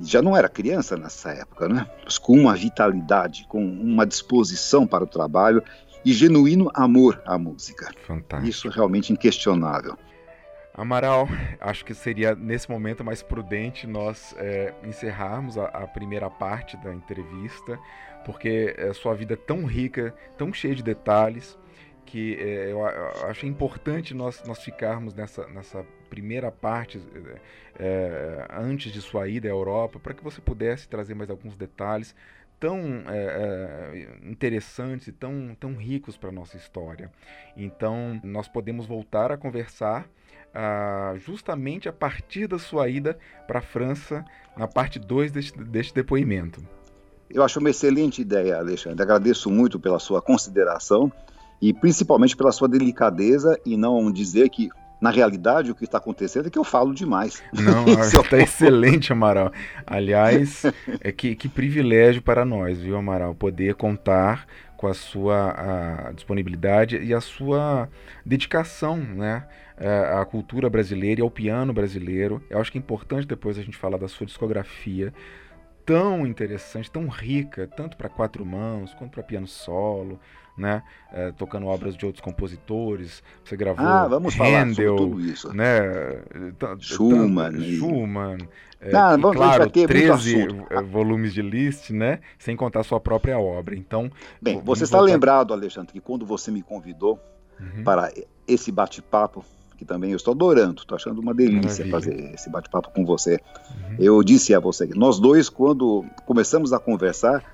já não era criança nessa época, né? Mas com uma vitalidade, com uma disposição para o trabalho e genuíno amor à música. Fantástico. Isso é realmente inquestionável. Amaral, acho que seria nesse momento mais prudente nós é, encerrarmos a, a, primeira parte da entrevista, porque a sua vida é tão rica, tão cheia de detalhes, que é, eu, eu, acho importante nós, nós ficarmos nessa, nessa primeira parte, é, antes de sua ida à Europa, para que você pudesse trazer mais alguns detalhes tão é, interessantes e tão, tão ricos para a nossa história. Então, nós podemos voltar a conversar ah, justamente a partir da sua ida para a França, na parte 2 deste, deste depoimento. Eu acho uma excelente ideia, Alexandre. Agradeço muito pela sua consideração e principalmente pela sua delicadeza e não dizer que na realidade, o que está acontecendo é que eu falo demais. Não, está é excelente, Amaral. Aliás, é que, que privilégio para nós, viu, Amaral, poder contar com a sua a disponibilidade e a sua dedicação né, é, à cultura brasileira e ao piano brasileiro. Eu acho que é importante depois a gente falar da sua discografia tão interessante, tão rica, tanto para quatro mãos quanto para piano solo, né? É, tocando obras de outros compositores. Você gravou ah, vamos Handel, tudo isso. né? Schumann, Schumann. É, Não, vamos, claro, ter 13 volumes de Liszt, né? Sem contar sua própria obra. Então, bem, você está voltar... lembrado, Alexandre, que quando você me convidou uhum. para esse bate-papo que também eu estou adorando, estou achando uma delícia Maravilha. fazer esse bate-papo com você. Uhum. Eu disse a você que nós dois, quando começamos a conversar,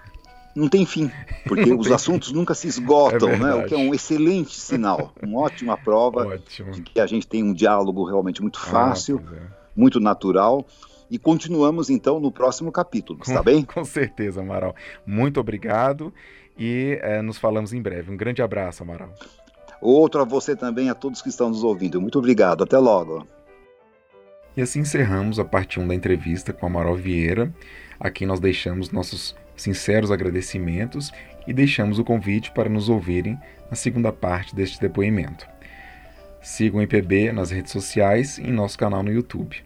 não tem fim, porque os assuntos nunca se esgotam, é né? O que é um excelente sinal, uma ótima prova Ótimo. de que a gente tem um diálogo realmente muito ah, fácil, ah, é. muito natural. E continuamos então no próximo capítulo, está bem? Com certeza, Amaral. Muito obrigado e é, nos falamos em breve. Um grande abraço, Amaral. Outro a você também, a todos que estão nos ouvindo. Muito obrigado. Até logo. E assim encerramos a parte 1 da entrevista com Amaral Vieira, a quem nós deixamos nossos sinceros agradecimentos e deixamos o convite para nos ouvirem na segunda parte deste depoimento. Sigam o IPB nas redes sociais e em nosso canal no YouTube.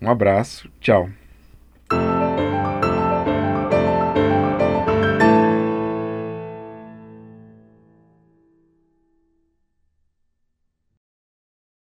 Um abraço, tchau!